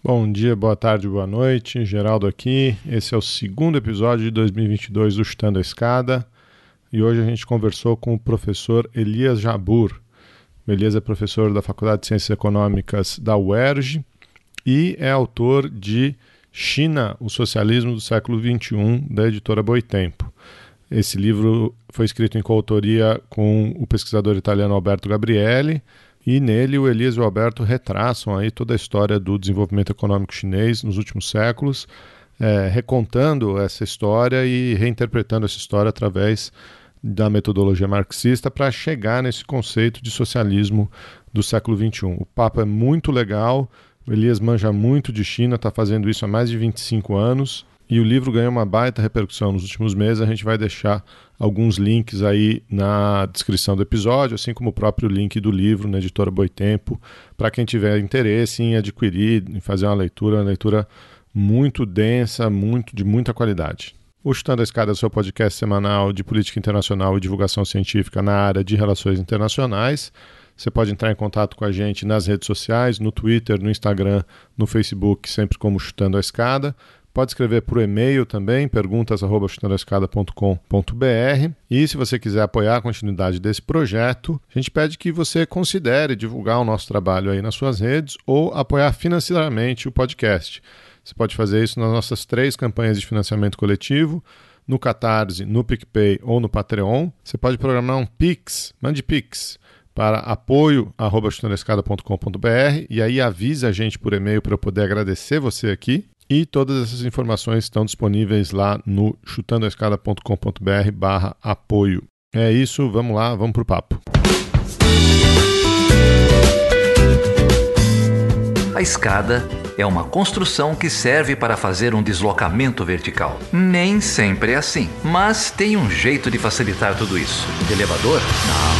Bom dia, boa tarde, boa noite. Geraldo aqui. Esse é o segundo episódio de 2022 do Chutando a Escada. E hoje a gente conversou com o professor Elias Jabur. O Elias é professor da Faculdade de Ciências Econômicas da UERJ e é autor de China, o Socialismo do Século XXI, da editora Boitempo. Esse livro foi escrito em coautoria com o pesquisador italiano Alberto Gabrielli e nele o Elias e o Alberto retraçam aí toda a história do desenvolvimento econômico chinês nos últimos séculos, é, recontando essa história e reinterpretando essa história através da metodologia marxista para chegar nesse conceito de socialismo do século XXI. O papo é muito legal, o Elias manja muito de China, está fazendo isso há mais de 25 anos e o livro ganhou uma baita repercussão nos últimos meses. A gente vai deixar alguns links aí na descrição do episódio, assim como o próprio link do livro na editora Boitempo, para quem tiver interesse em adquirir, em fazer uma leitura, uma leitura muito densa, muito de muita qualidade. O Chutando a Escada é o seu podcast semanal de política internacional e divulgação científica na área de relações internacionais. Você pode entrar em contato com a gente nas redes sociais, no Twitter, no Instagram, no Facebook, sempre como Chutando a Escada. Pode escrever por e-mail também, perguntas.chutandoescada.com.br. E se você quiser apoiar a continuidade desse projeto, a gente pede que você considere divulgar o nosso trabalho aí nas suas redes ou apoiar financeiramente o podcast. Você pode fazer isso nas nossas três campanhas de financiamento coletivo no Catarse, no PicPay ou no Patreon. Você pode programar um Pix, mande Pix para apoio.chutandoescada.com.br e aí avisa a gente por e-mail para eu poder agradecer você aqui. E todas essas informações estão disponíveis lá no chutandoescada.com.br barra apoio. É isso, vamos lá, vamos para o papo. A escada é uma construção que serve para fazer um deslocamento vertical. Nem sempre é assim, mas tem um jeito de facilitar tudo isso. De elevador? Não.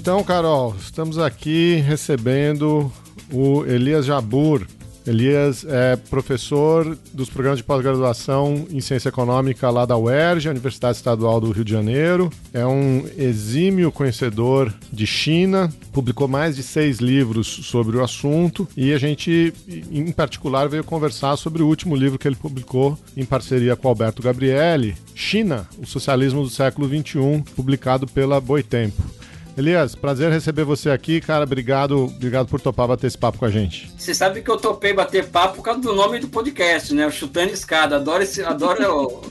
Então, Carol, estamos aqui recebendo o Elias Jabur. Elias é professor dos programas de pós-graduação em ciência econômica lá da UERJ, Universidade Estadual do Rio de Janeiro. É um exímio conhecedor de China, publicou mais de seis livros sobre o assunto e a gente, em particular, veio conversar sobre o último livro que ele publicou em parceria com Alberto Gabrielli, China, o Socialismo do Século XXI, publicado pela Boitempo. Elias, prazer receber você aqui, cara. Obrigado, obrigado por topar bater esse papo com a gente. Você sabe que eu topei bater papo por causa do nome do podcast, né? O Chutando Escada. Adoro esse. Adoro.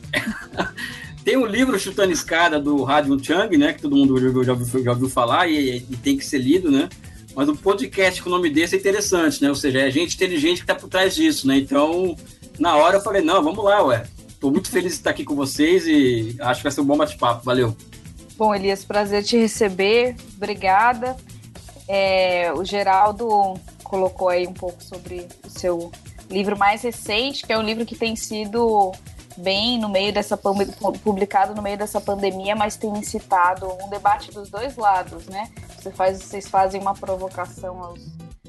tem um livro Chutando Escada do Rádio Chang, né? Que todo mundo já ouviu, já ouviu falar e, e, tem que ser lido, né? Mas o podcast com o nome desse é interessante, né? Ou seja, é gente inteligente que tá por trás disso, né? Então, na hora eu falei, não, vamos lá, ué. Tô muito feliz de estar aqui com vocês e acho que vai ser um bom bate-papo. Valeu. Bom, Elias, prazer te receber. Obrigada. É, o Geraldo colocou aí um pouco sobre o seu livro mais recente, que é um livro que tem sido bem no meio dessa publicado no meio dessa pandemia, mas tem incitado um debate dos dois lados, né? Você faz, vocês fazem uma provocação aos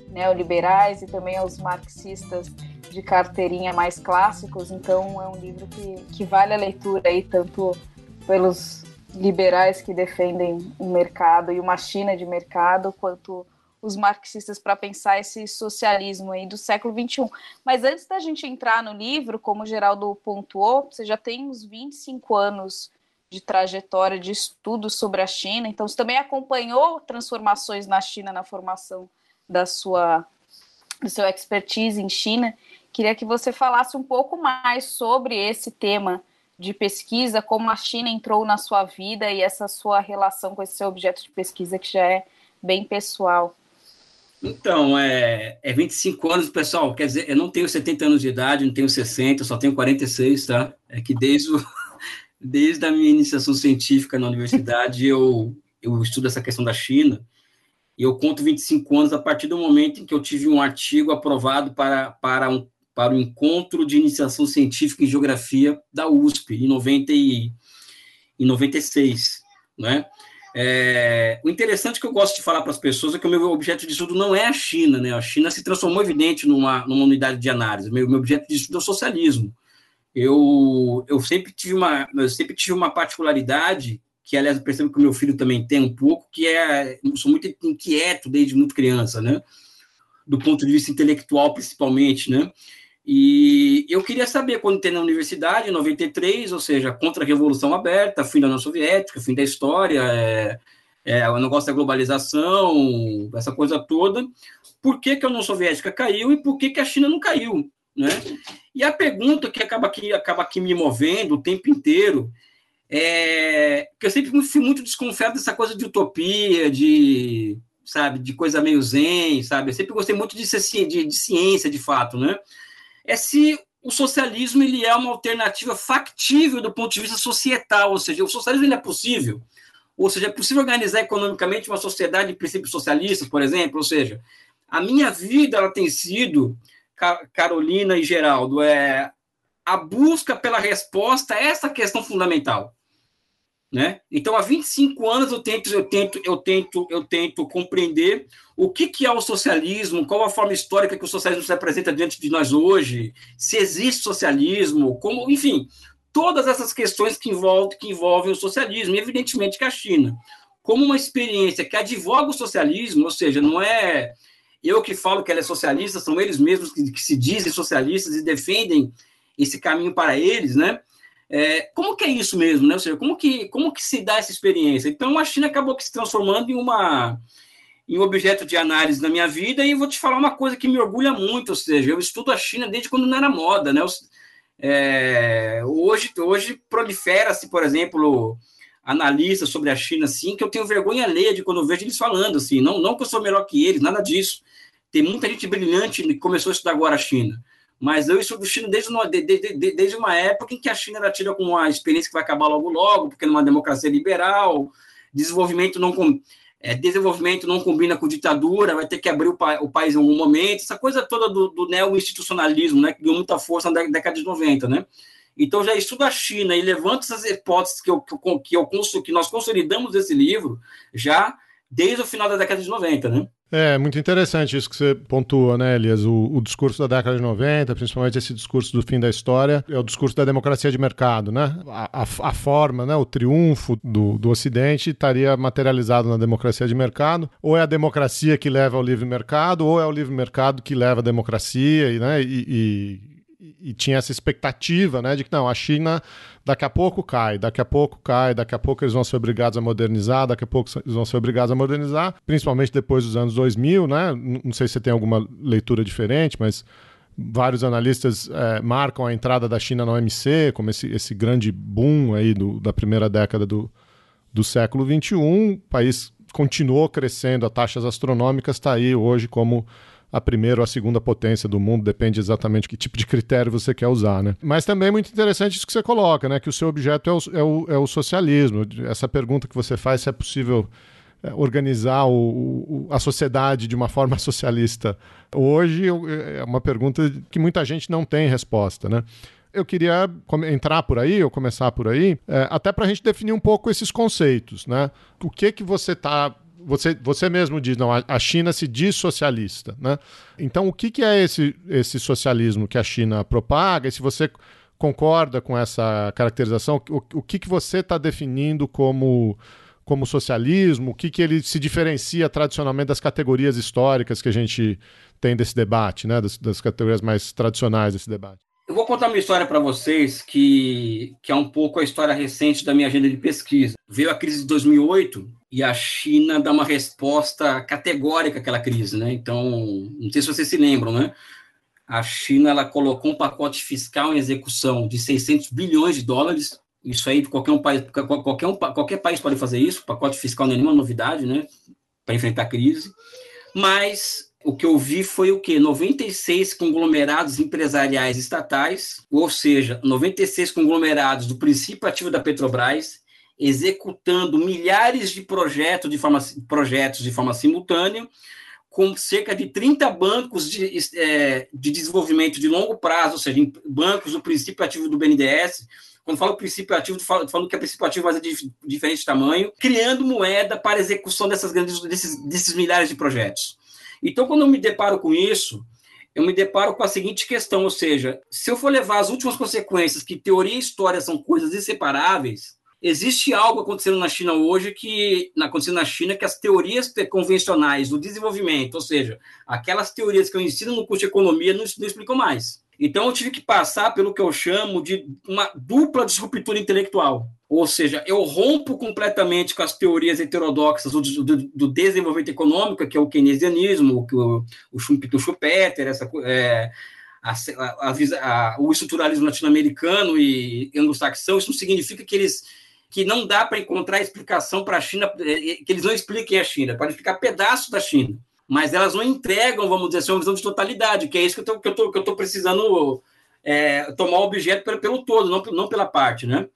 neoliberais e também aos marxistas de carteirinha mais clássicos, então é um livro que, que vale a leitura aí tanto pelos liberais que defendem um mercado e uma China de mercado, quanto os marxistas para pensar esse socialismo aí do século XXI. Mas antes da gente entrar no livro, como o Geraldo pontuou, você já tem uns 25 anos de trajetória de estudo sobre a China, então você também acompanhou transformações na China na formação da sua do seu expertise em China. Queria que você falasse um pouco mais sobre esse tema de pesquisa, como a China entrou na sua vida e essa sua relação com esse seu objeto de pesquisa que já é bem pessoal. Então, é, é 25 anos, pessoal, quer dizer, eu não tenho 70 anos de idade, não tenho 60, eu só tenho 46, tá? É que desde, o, desde a minha iniciação científica na universidade eu, eu estudo essa questão da China, e eu conto 25 anos a partir do momento em que eu tive um artigo aprovado para, para um para o encontro de iniciação científica em geografia da USP em 90 e, em 96, né? É, o interessante que eu gosto de falar para as pessoas é que o meu objeto de estudo não é a China, né? A China se transformou evidente numa, numa unidade de análise. Meu, meu objeto de estudo é o socialismo. Eu, eu sempre tive uma eu sempre tive uma particularidade que aliás eu percebo que o meu filho também tem um pouco, que é, sou muito inquieto desde muito criança, né? Do ponto de vista intelectual, principalmente, né? E eu queria saber, quando tem na universidade, em 93, ou seja, contra a Revolução Aberta, fim da União Soviética, fim da história, é, é, o negócio da globalização, essa coisa toda, por que, que a União Soviética caiu e por que, que a China não caiu, né? E a pergunta que acaba aqui, acaba aqui me movendo o tempo inteiro é que eu sempre fui muito desconfiado dessa coisa de utopia, de sabe, de coisa meio zen, sabe? Eu sempre gostei muito de, ser, de, de ciência, de fato, né? É se o socialismo ele é uma alternativa factível do ponto de vista societal, ou seja, o socialismo ele é possível. Ou seja, é possível organizar economicamente uma sociedade de princípios socialistas, por exemplo. Ou seja, a minha vida ela tem sido, Carolina e Geraldo, é a busca pela resposta a essa questão fundamental. Né? Então, há 25 anos eu tento, eu tento, eu tento, eu tento compreender o que, que é o socialismo, qual a forma histórica que o socialismo se apresenta diante de nós hoje, se existe socialismo, como, enfim, todas essas questões que envolvem, que envolvem o socialismo, e evidentemente que a China, como uma experiência que advoga o socialismo, ou seja, não é eu que falo que ela é socialista, são eles mesmos que, que se dizem socialistas e defendem esse caminho para eles, né? É, como que é isso mesmo, né? Ou seja, como que, como que se dá essa experiência? Então, a China acabou se transformando em uma em um objeto de análise na minha vida e vou te falar uma coisa que me orgulha muito, ou seja, eu estudo a China desde quando não era moda, né? É, hoje, hoje prolifera-se, por exemplo, analistas sobre a China, assim, que eu tenho vergonha alheia de quando vejo eles falando, assim, não, não que eu sou melhor que eles, nada disso. Tem muita gente brilhante que começou a estudar agora a China. Mas eu estudo China desde uma, desde, desde uma época em que a China era tida como uma experiência que vai acabar logo logo, porque numa democracia liberal, desenvolvimento não com, é, desenvolvimento não combina com ditadura, vai ter que abrir o, pa, o país em algum momento, essa coisa toda do, do neo-institucionalismo, né, que ganhou muita força na década de 90, né? Então já estudo a China e levanto essas hipóteses que, eu, que, eu, que nós consolidamos esse livro já desde o final da década de 90, né? É, muito interessante isso que você pontua, né, Elias? O, o, discurso da década de 90, principalmente esse discurso do fim da história, é o discurso da democracia de mercado, né? A, a, a forma, né, o triunfo do, do Ocidente estaria materializado na democracia de mercado, ou é a democracia que leva ao livre mercado, ou é o livre mercado que leva à democracia, e, né, e, e e tinha essa expectativa, né, de que não, a China daqui a pouco cai, daqui a pouco cai, daqui a pouco eles vão ser obrigados a modernizar, daqui a pouco eles vão ser obrigados a modernizar, principalmente depois dos anos 2000, né? Não sei se você tem alguma leitura diferente, mas vários analistas é, marcam a entrada da China na OMC como esse, esse grande boom aí do, da primeira década do, do século XXI. O país continuou crescendo a taxas astronômicas, está aí hoje como a primeira ou a segunda potência do mundo, depende exatamente que tipo de critério você quer usar, né? Mas também é muito interessante isso que você coloca, né? Que o seu objeto é o, é o, é o socialismo. Essa pergunta que você faz se é possível é, organizar o, o, a sociedade de uma forma socialista hoje é uma pergunta que muita gente não tem resposta, né? Eu queria entrar por aí, ou começar por aí, é, até para a gente definir um pouco esses conceitos, né? O que que você está você, você mesmo diz, não, a China se diz socialista, né? Então, o que, que é esse, esse socialismo que a China propaga? E se você concorda com essa caracterização, o, o que, que você está definindo como, como socialismo? O que, que ele se diferencia tradicionalmente das categorias históricas que a gente tem desse debate, né? Das, das categorias mais tradicionais desse debate? Eu vou contar uma história para vocês que, que é um pouco a história recente da minha agenda de pesquisa. Veio a crise de 2008 e a China dá uma resposta categórica àquela crise, né? Então, não sei se vocês se lembram, né? A China ela colocou um pacote fiscal em execução de 600 bilhões de dólares. Isso aí qualquer um país qualquer um, qualquer país pode fazer isso. pacote fiscal não é nenhuma novidade, né? Para enfrentar a crise. Mas o que eu vi foi o quê? 96 conglomerados empresariais estatais, ou seja, 96 conglomerados do princípio ativo da Petrobras executando milhares de projetos de forma, projetos de forma simultânea, com cerca de 30 bancos de, é, de desenvolvimento de longo prazo, ou seja, bancos do princípio ativo do BNDES. Quando falo princípio ativo, estou falando que é princípio ativo, mas é de diferente tamanho, criando moeda para execução dessas grandes, desses, desses milhares de projetos. Então, quando eu me deparo com isso, eu me deparo com a seguinte questão, ou seja, se eu for levar as últimas consequências, que teoria e história são coisas inseparáveis, existe algo acontecendo na China hoje que acontecendo na China que as teorias convencionais do desenvolvimento, ou seja, aquelas teorias que eu ensino no curso de economia não, não explicam mais. Então eu tive que passar pelo que eu chamo de uma dupla disruptura intelectual. Ou seja, eu rompo completamente com as teorias heterodoxas do, do, do desenvolvimento econômico, que é o keynesianismo, o, o Schumpeter, essa, é, a, a, a, o estruturalismo latino-americano e anglo-saxão. Isso não significa que eles que não dá para encontrar explicação para a China, é, é, que eles não expliquem a China, pode explicar pedaço da China mas elas não entregam, vamos dizer assim, uma visão de totalidade, que é isso que eu estou precisando é, tomar o objeto pelo, pelo todo, não, não pela parte, né?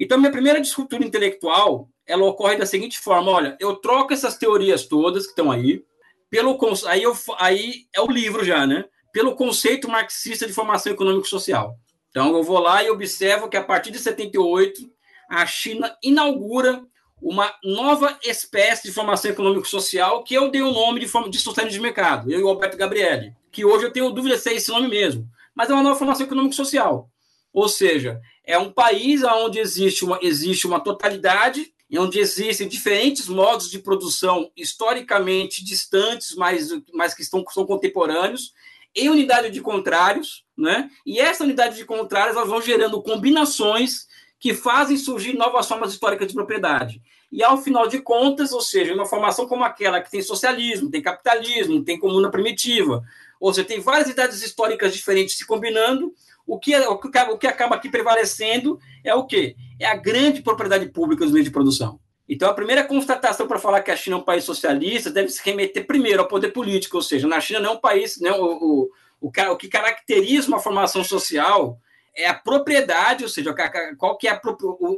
Então, minha primeira disruptura intelectual, ela ocorre da seguinte forma, olha, eu troco essas teorias todas que estão aí, pelo aí, eu, aí é o livro já, né? Pelo conceito marxista de formação econômico-social. Então, eu vou lá e observo que a partir de 78, a China inaugura uma nova espécie de formação econômico-social que eu dei o nome de, forma, de socialismo de mercado, eu e o Alberto Gabrielli, que hoje eu tenho dúvida se é esse nome mesmo, mas é uma nova formação econômico-social. Ou seja, é um país onde existe uma, existe uma totalidade, onde existem diferentes modos de produção historicamente distantes, mas, mas que estão, são contemporâneos, em unidade de contrários, né? e essa unidade de contrários elas vão gerando combinações que fazem surgir novas formas históricas de propriedade. E, ao final de contas, ou seja, uma formação como aquela que tem socialismo, tem capitalismo, tem comuna primitiva, ou seja, tem várias idades históricas diferentes se combinando, o que, é, o que acaba aqui prevalecendo é o quê? É a grande propriedade pública dos meios de produção. Então, a primeira constatação para falar que a China é um país socialista deve se remeter primeiro ao poder político, ou seja, na China não é um país, o, o, o, o que caracteriza uma formação social é a propriedade, ou seja, qual que é a,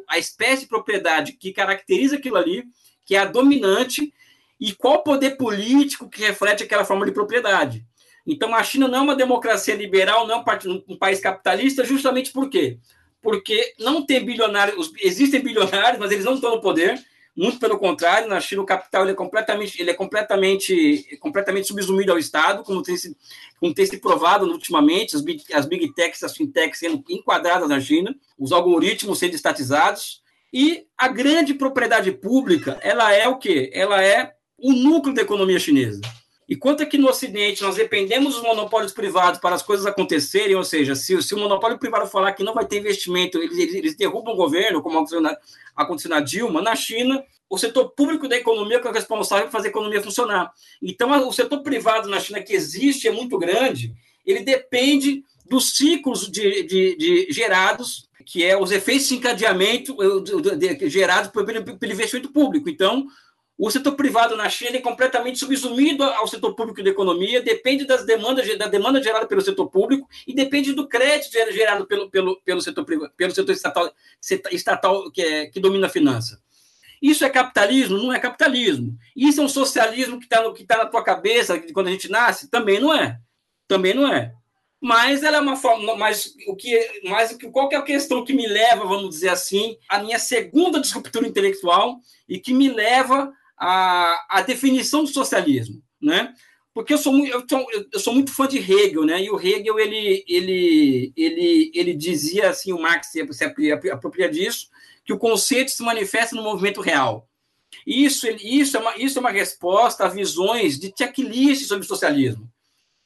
a espécie de propriedade que caracteriza aquilo ali, que é a dominante, e qual poder político que reflete aquela forma de propriedade. Então, a China não é uma democracia liberal, não é um, país capitalista, justamente por quê? Porque não tem bilionários, existem bilionários, mas eles não estão no poder, muito pelo contrário, na China o capital ele é completamente, ele é completamente, completamente subsumido ao Estado, como tem se, como tem se provado ultimamente, as big, as big techs, as fintechs sendo enquadradas na China, os algoritmos sendo estatizados, e a grande propriedade pública, ela é o quê? Ela é o núcleo da economia chinesa. E quanto aqui no Ocidente nós dependemos dos monopólios privados para as coisas acontecerem, ou seja, se, se o monopólio privado falar que não vai ter investimento, eles, eles, derrubam o governo, como aconteceu na, aconteceu na Dilma, na China, o setor público da economia que é responsável por fazer a economia funcionar. Então, o setor privado na China que existe é muito grande, ele depende dos ciclos de, de, de gerados, que é os efeitos de encadeamento gerados pelo, pelo investimento público. Então, o setor privado na China é completamente subsumido ao setor público da economia, depende das demandas, da demanda gerada pelo setor público e depende do crédito gerado pelo, pelo, pelo, setor, pelo setor estatal, estatal que, é, que domina a finança. Isso é capitalismo? Não é capitalismo. Isso é um socialismo que está tá na tua cabeça quando a gente nasce? Também não é. Também não é. Mas ela é uma forma. Mas o que, mas qual que é a questão que me leva, vamos dizer assim, a minha segunda disruptura intelectual e que me leva a, a definição do socialismo, né? Porque eu sou, muito, eu, sou, eu sou muito fã de Hegel, né? E o Hegel ele, ele, ele, ele dizia assim, o Marx se, apropria disso, que o conceito se manifesta no movimento real. Isso, isso, é uma, isso é uma resposta a visões de checklist sobre o socialismo.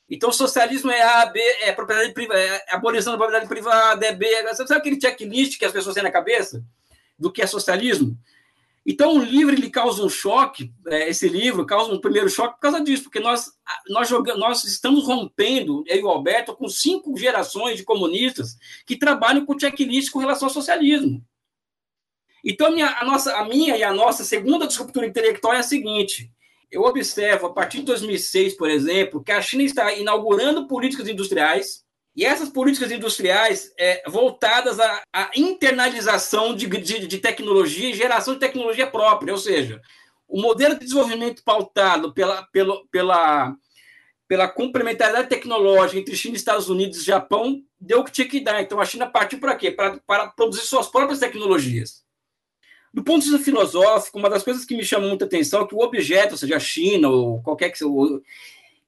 Então, socialismo é A, B, é propriedade privada, é abolição da propriedade privada, é B. Sabe aquele checklist que as pessoas têm na cabeça do que é socialismo? Então, o livro ele causa um choque, é, esse livro causa um primeiro choque por causa disso, porque nós, nós, jogamos, nós estamos rompendo, eu e o Alberto, com cinco gerações de comunistas que trabalham com checklist com relação ao socialismo. Então, a minha, a, nossa, a minha e a nossa segunda disruptura intelectual é a seguinte: eu observo, a partir de 2006, por exemplo, que a China está inaugurando políticas industriais e essas políticas industriais é, voltadas à, à internalização de, de, de, tecnologia e geração de tecnologia própria, ou seja, o modelo de desenvolvimento pautado pela, pela, pela, pela complementaridade tecnológica entre China, Estados Unidos e Japão deu o que tinha que dar. Então a China partiu para quê? Para, para produzir suas próprias tecnologias. Do ponto de vista filosófico, uma das coisas que me chama muita atenção é que o objeto, ou seja, a China ou qualquer que seja,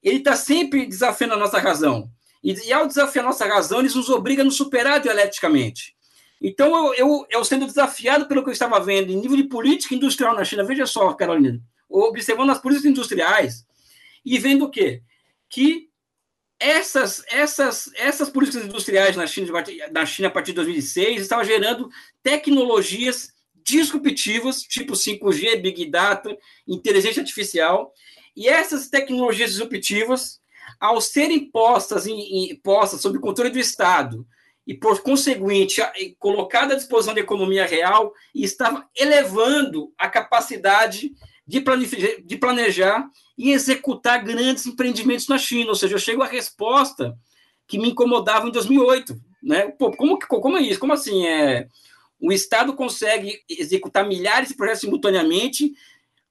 ele está sempre desafiando a nossa razão. E, e, ao desafiar nossa razão, eles nos obrigam a nos superar dialeticamente. Então, eu, eu, eu sendo desafiado pelo que eu estava vendo em nível de política industrial na China, veja só, Carolina, observando as políticas industriais e vendo o quê? Que essas, essas, essas políticas industriais na China, na China a partir de 2006 estavam gerando tecnologias disruptivas, tipo 5G, Big Data, inteligência artificial, e essas tecnologias disruptivas, ao serem postas, em, em, postas sob controle do Estado, e, por conseguinte, colocada à disposição da economia real, e estava elevando a capacidade de planejar, de planejar e executar grandes empreendimentos na China. Ou seja, eu chego à resposta que me incomodava em 2008. Né? Pô, como, como é isso? Como assim? É, o Estado consegue executar milhares de projetos simultaneamente?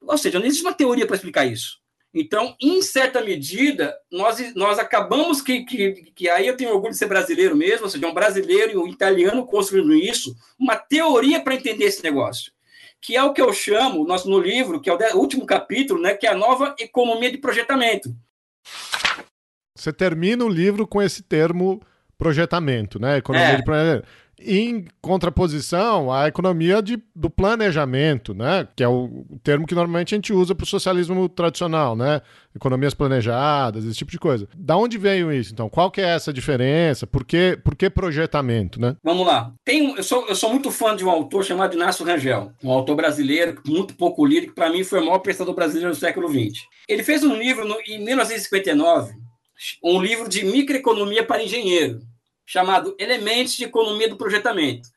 Ou seja, não existe uma teoria para explicar isso. Então, em certa medida, nós, nós acabamos que, que, que aí eu tenho orgulho de ser brasileiro mesmo, ou seja, um brasileiro e um italiano construindo isso, uma teoria para entender esse negócio que é o que eu chamo nosso, no livro, que é o último capítulo, né, que é a nova economia de projetamento. Você termina o livro com esse termo projetamento, né? Economia é. de projetamento em contraposição à economia de, do planejamento, né? que é o, termo que normalmente a gente usa para o socialismo tradicional, né? economias planejadas, esse tipo de coisa. Da onde veio isso, então? Qual que é essa diferença? Por que, por que projetamento? Né? Vamos lá. Tem, eu, sou, eu sou muito fã de um autor chamado Inácio Rangel, um autor brasileiro muito pouco que para mim foi o maior pensador brasileiro do século XX. Ele fez um livro no, em 1959, um livro de microeconomia para engenheiro chamado Elementos de Economia do Projetamento.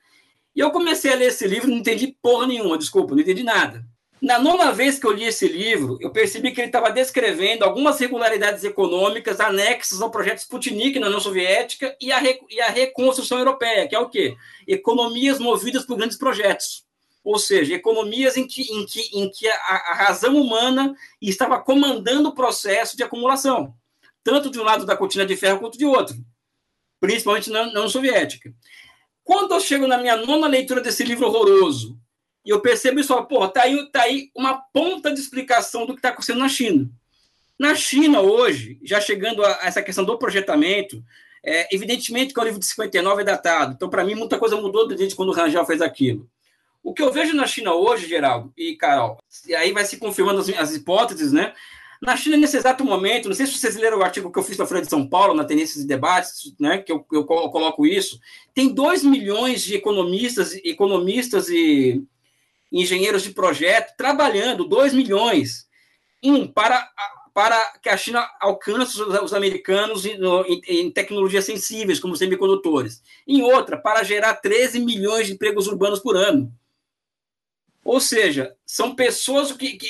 E eu comecei a ler esse livro, não entendi porra nenhuma, desculpa, não entendi nada. Na nona vez que eu li esse livro, eu percebi que ele estava descrevendo algumas regularidades econômicas anexas ao projeto Sputnik na União Soviética e a, e a reconstrução europeia, que é o quê? Economias movidas por grandes projetos. Ou seja, economias em que, em que, em que a, a razão humana estava comandando o processo de acumulação, tanto de um lado da cortina de ferro quanto de outro principalmente na União Soviética. Quando eu chego na minha nona leitura desse livro horroroso, e eu percebo isso, pô, tá aí, tá aí uma ponta de explicação do que está acontecendo na China. Na China, hoje, já chegando a, essa questão do projetamento, é, evidentemente que o livro de 59 é datado, então, para mim, muita coisa mudou desde quando o Rangel fez aquilo. O que eu vejo na China hoje, Geraldo e Carol, e aí vai se confirmando as, as hipóteses, né? Na China, nesse exato momento, não sei se vocês leram o artigo que eu fiz na Folha de São Paulo, na Tendências e Debates, né, que eu, eu coloco isso, tem 2 milhões de economistas, economistas e engenheiros de projeto trabalhando, 2 milhões, um, para, para que a China alcance os, os americanos em, em, em, tecnologias sensíveis, como semicondutores. Em outra, para gerar 13 milhões de empregos urbanos por ano. Ou seja, são pessoas que, que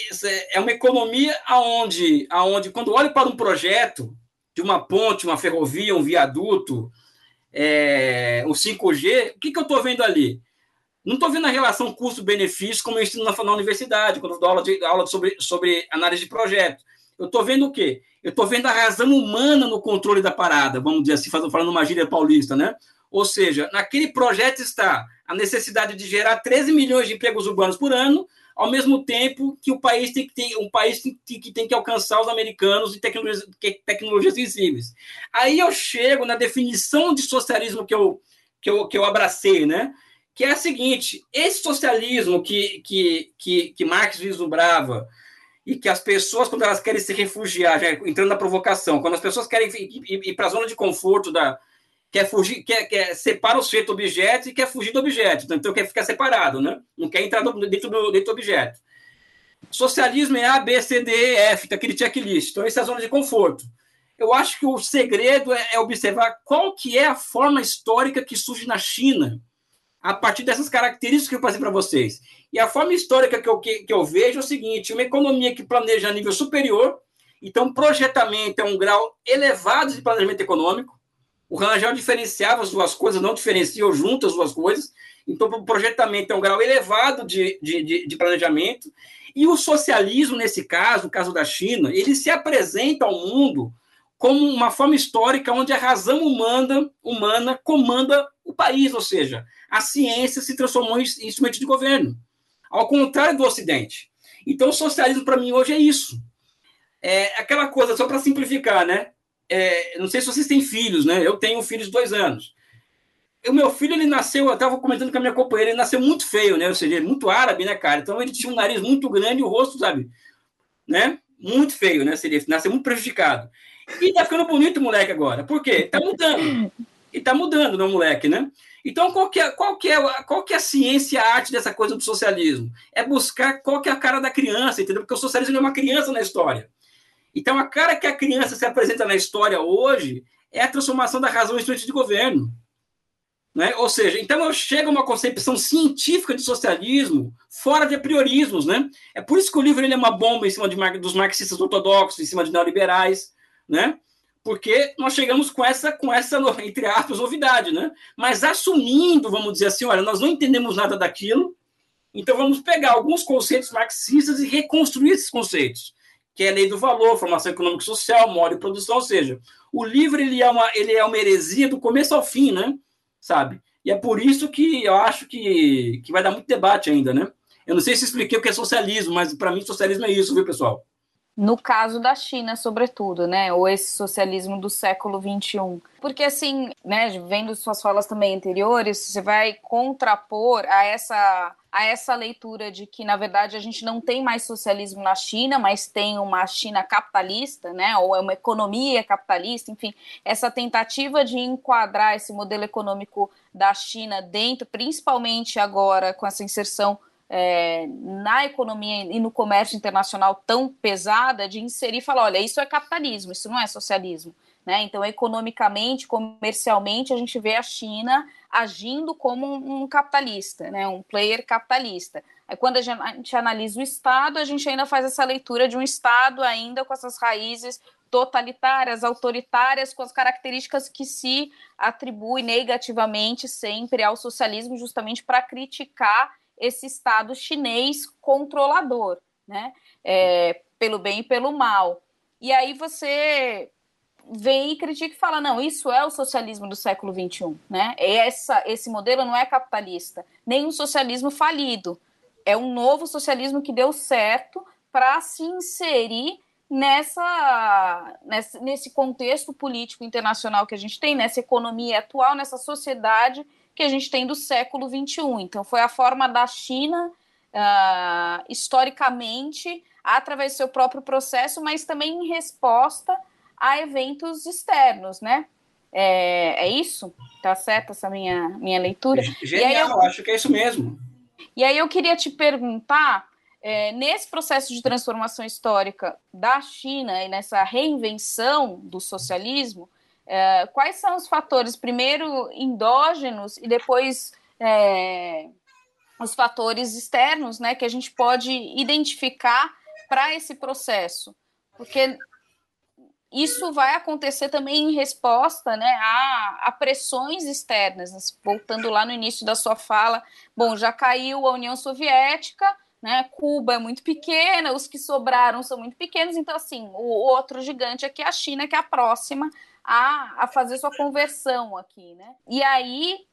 é uma economia aonde, aonde quando olho para um projeto de uma ponte, uma ferrovia, um viaduto, é, o 5G, o que, que eu estou vendo ali? Não estou vendo a relação custo-benefício como eu ensino na, na universidade, quando eu dou aula, de, aula sobre, sobre análise de projeto. Eu estou vendo o quê? Eu estou vendo a razão humana no controle da parada, vamos dizer assim, falando uma gíria paulista, né? Ou seja, naquele projeto está a necessidade de gerar 13 milhões de empregos urbanos por ano, ao mesmo tempo que o país tem que ter, um país que tem que alcançar os americanos em tecnologias, tecnologias. Aí eu chego na definição de socialismo que eu, que eu, que eu abracei, né? Que é a seguinte: esse socialismo que, que, que, que Marx vislumbrava, e que as pessoas, quando elas querem se refugiar, já entrando na provocação, quando as pessoas querem ir, ir, ir para a zona de conforto da, quer fugir, quer, quer separa o sujeito objeto e quer fugir do objeto. Então quer ficar separado, né? Não quer entrar dentro do, dentro do objeto. Socialismo é A, B, C, D, E, F, tá aquele checklist. Então, essa é a zona de conforto. Eu acho que o segredo é, é observar qual que é a forma histórica que surge na China a partir dessas características que eu passei para vocês. E a forma histórica que eu, que, que eu vejo é o seguinte: uma economia que planeja a nível superior, então projetamento é um grau elevado de planejamento econômico, o Rangel diferenciava as duas coisas, não diferenciou junto as duas coisas. Então, o projetamento é um grau elevado de, de, de, planejamento. E o socialismo, nesse caso, o caso da China, ele se apresenta ao mundo como uma forma histórica onde a razão humana, humana comanda o país, ou seja, a ciência se transformou em instrumento de governo, ao contrário do Ocidente. Então, o socialismo, para mim, hoje é isso. É aquela coisa, só para simplificar, né? É, não sei se vocês têm filhos, né? Eu tenho um filho de dois anos. o meu filho, ele nasceu, eu estava comentando com a minha companheira, ele nasceu muito feio, né? Ou seja, muito árabe, né, cara? Então ele tinha um nariz muito grande e o rosto, sabe? Né? Muito feio, né? Seria, nasceu muito prejudicado. E tá ficando bonito o moleque agora. Por quê? Tá mudando. E tá mudando, não, moleque, né? Então, qual que, é, qual, que é, qual que é a ciência, a arte dessa coisa do socialismo? É buscar qual que é a cara da criança, entendeu? Porque o socialismo é uma criança na história. Então, a cara que a criança se apresenta na história hoje é a transformação da razão em de governo. Né? Ou seja, então eu chego a uma concepção científica de socialismo fora de priorismos. Né? É por isso que o livro ele é uma bomba em cima de, dos marxistas ortodoxos, em cima de neoliberais, né? porque nós chegamos com essa, com essa, entre aspas, novidade. Né? Mas assumindo, vamos dizer assim, olha, nós não entendemos nada daquilo, então vamos pegar alguns conceitos marxistas e reconstruir esses conceitos, que é a lei do valor, formação econômica e social, modo e produção, ou seja, o livro ele é, uma, ele é uma heresia do começo ao fim, né? sabe? E é por isso que eu acho que, que vai dar muito debate ainda, né? Eu não sei se expliquei o que é socialismo, mas para mim socialismo é isso, viu, pessoal? No caso da China, sobretudo, né? Ou esse socialismo do século XXI. Porque, assim, né, vendo suas falas também anteriores, você vai contrapor a essa, a essa leitura de que, na verdade, a gente não tem mais socialismo na China, mas tem uma China capitalista, né? Ou é uma economia capitalista, enfim, essa tentativa de enquadrar esse modelo econômico da China dentro, principalmente agora com essa inserção é, na economia e no comércio internacional tão pesada de inserir e falar, olha, isso é capitalismo, isso não é socialismo. Né? Então, economicamente, comercialmente, a gente vê a China agindo como um, capitalista, né? um player capitalista. Aí, quando a gente analisa o Estado, a gente ainda faz essa leitura de um Estado ainda com essas raízes totalitárias, autoritárias, com as características que se atribui negativamente sempre ao socialismo, justamente para criticar esse Estado chinês controlador, né? É, pelo bem e pelo mal. E aí você vem e critica e fala, não, isso é o socialismo do século XXI, né? Essa, esse modelo não é capitalista, nem um socialismo falido. É um novo socialismo que deu certo para se inserir nessa, nessa, nesse contexto político internacional que a gente tem, nessa economia atual, nessa sociedade que a gente tem do século XXI. Então, foi a forma da China, uh, historicamente, através do seu próprio processo, mas também em resposta a eventos externos, né? É, é isso? Tá certo essa minha, minha leitura? Genial, eu, acho que é isso mesmo. E aí eu queria te perguntar, é, nesse processo de transformação histórica da China e nessa reinvenção do socialismo, é, quais são os fatores, primeiro endógenos e depois é, os fatores externos, né, que a gente pode identificar para esse processo? Porque isso vai acontecer também em resposta né, a, a, pressões externas. Né? Voltando lá no início da sua fala, bom, já caiu a União Soviética, né, Cuba é muito pequena, os que sobraram são muito pequenos, então, assim, o outro gigante aqui é a China, que é a próxima a, a fazer sua conversão aqui, né? E aí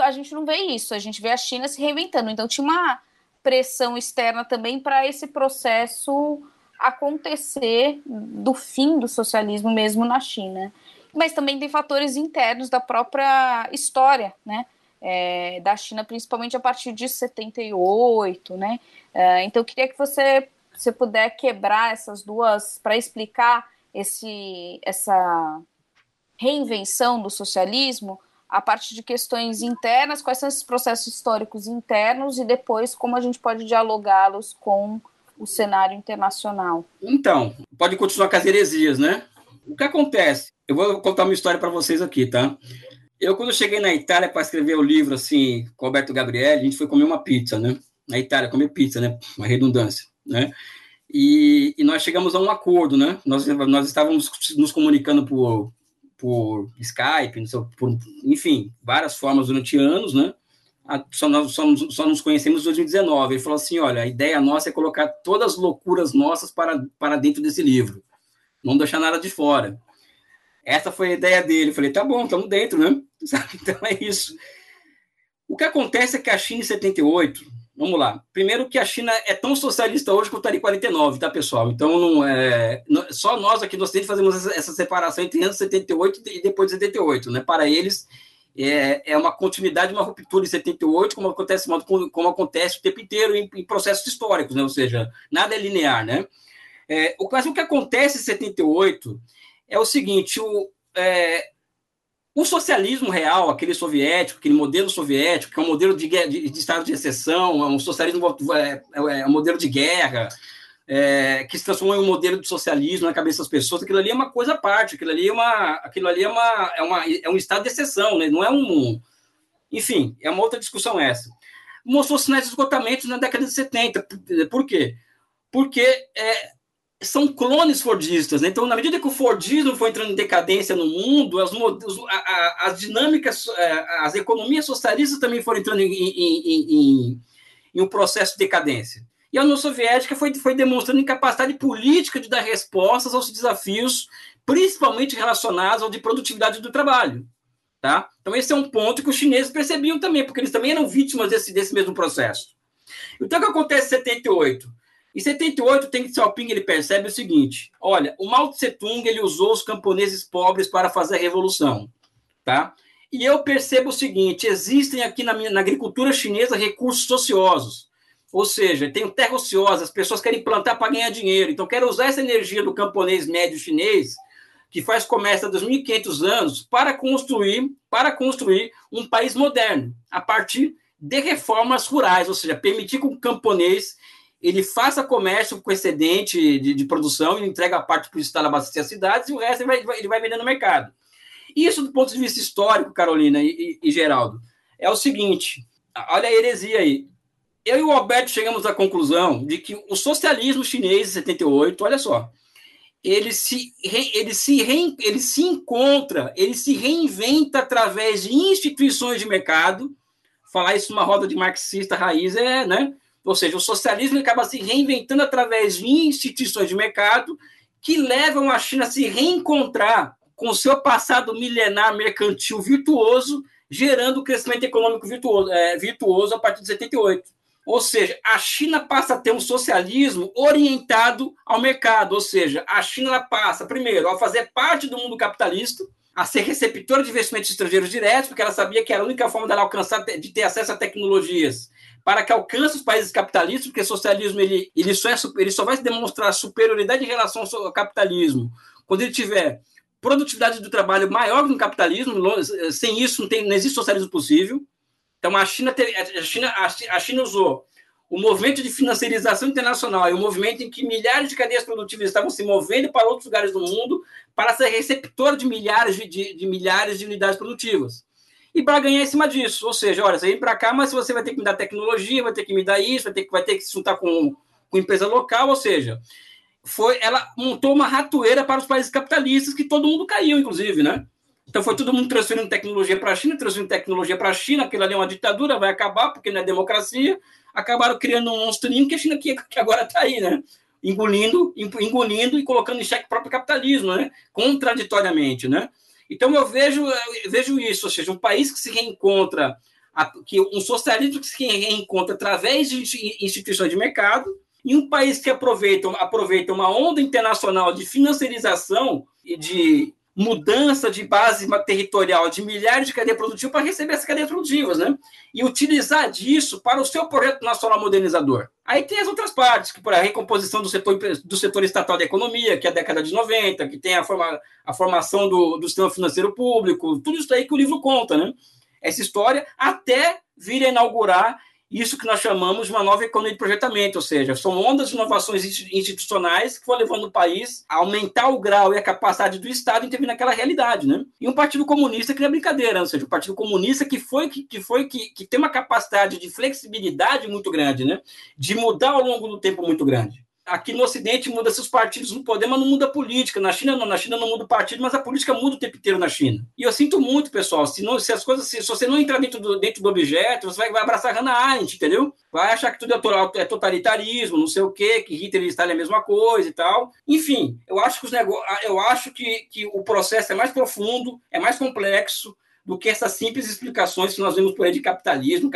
a gente não vê isso, a gente vê a China se reinventando. Então tinha uma pressão externa também para esse processo acontecer do fim do socialismo mesmo na China. Mas também tem fatores internos da própria história, né? É, da China, principalmente a partir de 78, né? É, então eu queria que você, você puder quebrar essas duas para explicar esse, essa reinvenção do socialismo a partir de questões internas, quais são esses processos históricos internos e depois como a gente pode dialogá-los com o cenário internacional. Então, pode continuar com as heresias, né? O que acontece? Eu vou contar uma história para vocês aqui, tá? Eu, quando cheguei na Itália para escrever o livro, assim, com Alberto Gabriel, a gente foi comer uma pizza, né? Na Itália, comer pizza, né? Uma redundância, né? E, e nós chegamos a um acordo, né? Nós, nós estávamos nos comunicando por, por Skype, por, enfim, várias formas durante anos, né? Só, nós, só, só nos conhecemos em 2019. Ele falou assim: olha, a ideia nossa é colocar todas as loucuras nossas para, para dentro desse livro, não deixar nada de fora. Essa foi a ideia dele. Eu falei: tá bom, estamos dentro, né? Então é isso. O que acontece é que a China em 78 Vamos lá. Primeiro que a China é tão socialista hoje quanto era em 49, tá, pessoal? Então, não é, só nós aqui no Ocidente fazemos essa, separação entre anos 78 e depois de 78, né? Para eles, é, é uma continuidade, uma ruptura em 78, como acontece, como acontece o tempo inteiro em, em processos históricos, né? ou seja, nada é linear. Né? É, o, mas o que acontece em 78 é o seguinte: o, é, o socialismo real, aquele soviético, aquele modelo soviético, que é um modelo de, de, de estado de exceção, é um socialismo é, é, é um modelo de guerra, é, que se transformou em um modelo de socialismo na cabeça das pessoas, aquilo ali é uma coisa à parte, aquilo ali é, uma, aquilo ali é, uma, é, uma, é um estado de exceção, né? não é um. Enfim, é uma outra discussão essa. Mostrou sinais de esgotamento na década de 70. Por quê? Porque é, são clones fordistas. Né? Então, na medida que o fordismo foi entrando em decadência no mundo, as, as, as dinâmicas, é, as economias socialistas também foram entrando em, em, em, em um processo de decadência. E a União Soviética foi, foi demonstrando incapacidade política de dar respostas aos desafios, principalmente relacionados ao de produtividade do trabalho. Tá? Então, esse é um ponto que os chineses percebiam também, porque eles também eram vítimas desse, desse mesmo processo. Então, o que acontece em 78? Em 78, Deng Xiaoping ele percebe o seguinte: olha, o Mao Tse Tung ele usou os camponeses pobres para fazer a revolução, tá? E eu percebo o seguinte: existem aqui na, minha, na agricultura chinesa recursos ociosos. Ou seja, tem terra ociosa, as pessoas querem plantar para ganhar dinheiro. Então, quero usar essa energia do camponês médio chinês, que faz comércio há 2.500 anos, para construir, para construir um país moderno, a partir de reformas rurais, ou seja, permitir que o camponês ele faça comércio com excedente de, de produção, ele entrega a parte para o Estado abastecer as cidades e o resto ele vai, ele vai vender no mercado. Isso, do ponto de vista histórico, Carolina e, e, e Geraldo, é o seguinte: olha a heresia aí eu e o Alberto chegamos à conclusão de que o socialismo chinês de 78, olha só, ele se, ele se, ele se encontra, ele se reinventa através de instituições de mercado. Falar isso numa roda de marxista raiz é, né? Ou seja, o socialismo acaba se reinventando através de instituições de mercado que levam a China a se reencontrar com seu passado milenar mercantil virtuoso, gerando o crescimento econômico virtuoso, é, virtuoso a partir de 78. Ou seja, a China passa a ter um socialismo orientado ao mercado, ou seja, a China passa, primeiro, a fazer parte do mundo capitalista, a ser receptora de investimentos estrangeiros diretos, porque ela sabia que era a única forma dela alcançar, de ter acesso a tecnologias para que alcance os países capitalistas, porque o socialismo ele, ele, só, é, ele só vai demonstrar superioridade em relação ao capitalismo quando ele tiver produtividade do trabalho maior que no capitalismo. Sem isso, não, tem, não existe socialismo possível. Então, a China, a China, a China usou o movimento de financiarização internacional e o movimento em que milhares de cadeias produtivas estavam se movendo para outros lugares do mundo para ser receptor de milhares de, de, de milhares de unidades produtivas. E para ganhar em cima disso, ou seja, olha, você vem para cá, mas você vai ter que me dar tecnologia, vai ter que me dar isso, vai ter que, vai ter que se juntar com, com empresa local, ou seja, foi, ela montou uma ratoeira para os países capitalistas que todo mundo caiu, inclusive, né? Então foi todo mundo transferindo tecnologia para a China, transferindo tecnologia para a China, aquilo ali é uma ditadura, vai acabar, porque não é democracia. Acabaram criando um monstrinho que a China que, que agora está aí, né? Engolindo, engolindo e colocando em xeque o próprio capitalismo, né? Contraditoriamente, né? Então eu vejo, eu vejo isso, ou seja, um país que se reencontra, que um socialismo que se reencontra através de instituições de mercado, e um país que aproveita, aproveita uma onda internacional de financiarização e de mudança de base territorial de milhares de cadeias produtivas para receber essas cadeias produtivas, né? E utilizar disso para o seu projeto nacional modernizador. Aí tem as outras partes, que por a recomposição do setor, do setor estatal da economia, que é a década de 90, que tem a, forma, a formação do, do sistema financeiro público, tudo isso aí que o livro conta, né? Essa história, até vir a inaugurar isso que nós chamamos de uma nova economia de projetamento, ou seja, são ondas de inovações institucionais que vão levando o país a aumentar o grau e a capacidade do Estado em intervir naquela realidade, né? E um partido comunista que não é brincadeira, ou seja, um partido comunista que foi que, que foi que, que tem uma capacidade de flexibilidade muito grande, né? De mudar ao longo do tempo muito grande. Aqui no Ocidente muda seus partidos no poder, mas não muda a política. Na China não, na China não muda o partido, mas a política muda o tempo inteiro na China. E eu sinto muito, pessoal, se, não, se as coisas, se, se, você não entrar dentro do, dentro do objeto, você vai, vai abraçar Hannah Arendt, entendeu? Vai achar que tudo é, é totalitarismo, não sei o quê, que Hitler e Stalin é a mesma coisa e tal. Enfim, eu acho que os negócios, eu acho que, que o processo é mais profundo, é mais complexo do que essas simples explicações que nós vemos por aí de capitalismo.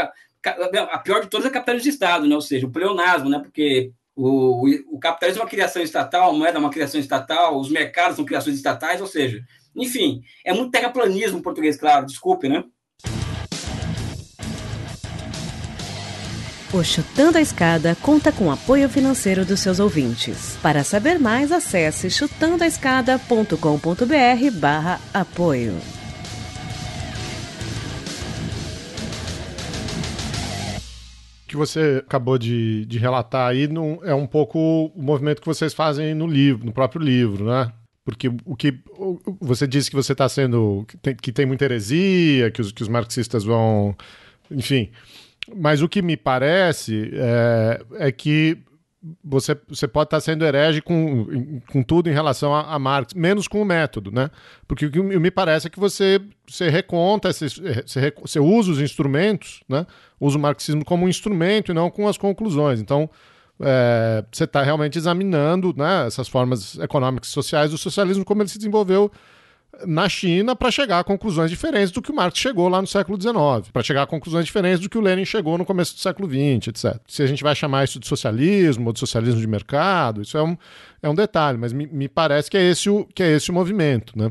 A pior de todas é capitalismo de Estado, né? ou seja, o pleonasmo, né? porque o, o, o, capitalismo é uma criação estatal, a moeda é uma criação estatal, os mercados são criações estatais, ou seja, enfim, é muito terraplanismo português, claro, desculpe, né? O Chutando a Escada conta com apoio financeiro dos seus ouvintes. Para saber mais, acesse chutandoaescada.com.br barra apoio. Você acabou de, de relatar aí não, é um pouco o movimento que vocês fazem no livro, no próprio livro, né? Porque o que você disse que você está sendo. Que tem, que tem muita heresia, que os, que os marxistas vão. Enfim. Mas o que me parece é, é que você, você pode estar sendo herege com, com tudo em relação a, a, Marx, menos com o método, né? Porque o que me parece é que você, você reconta, você, você, você usa os instrumentos, né? Usa o marxismo como um instrumento e não com as conclusões. Então, é, você está realmente examinando né, essas formas econômicas e sociais do socialismo, como ele se desenvolveu na China para chegar a conclusões diferentes do que o Marx chegou lá no século XIX, para chegar a conclusões diferentes do que o Lenin chegou no começo do século XX, etc. Se a gente vai chamar isso de socialismo ou de socialismo de mercado, isso é um, é um detalhe, mas me, me parece que é, esse o, que é esse o movimento, né?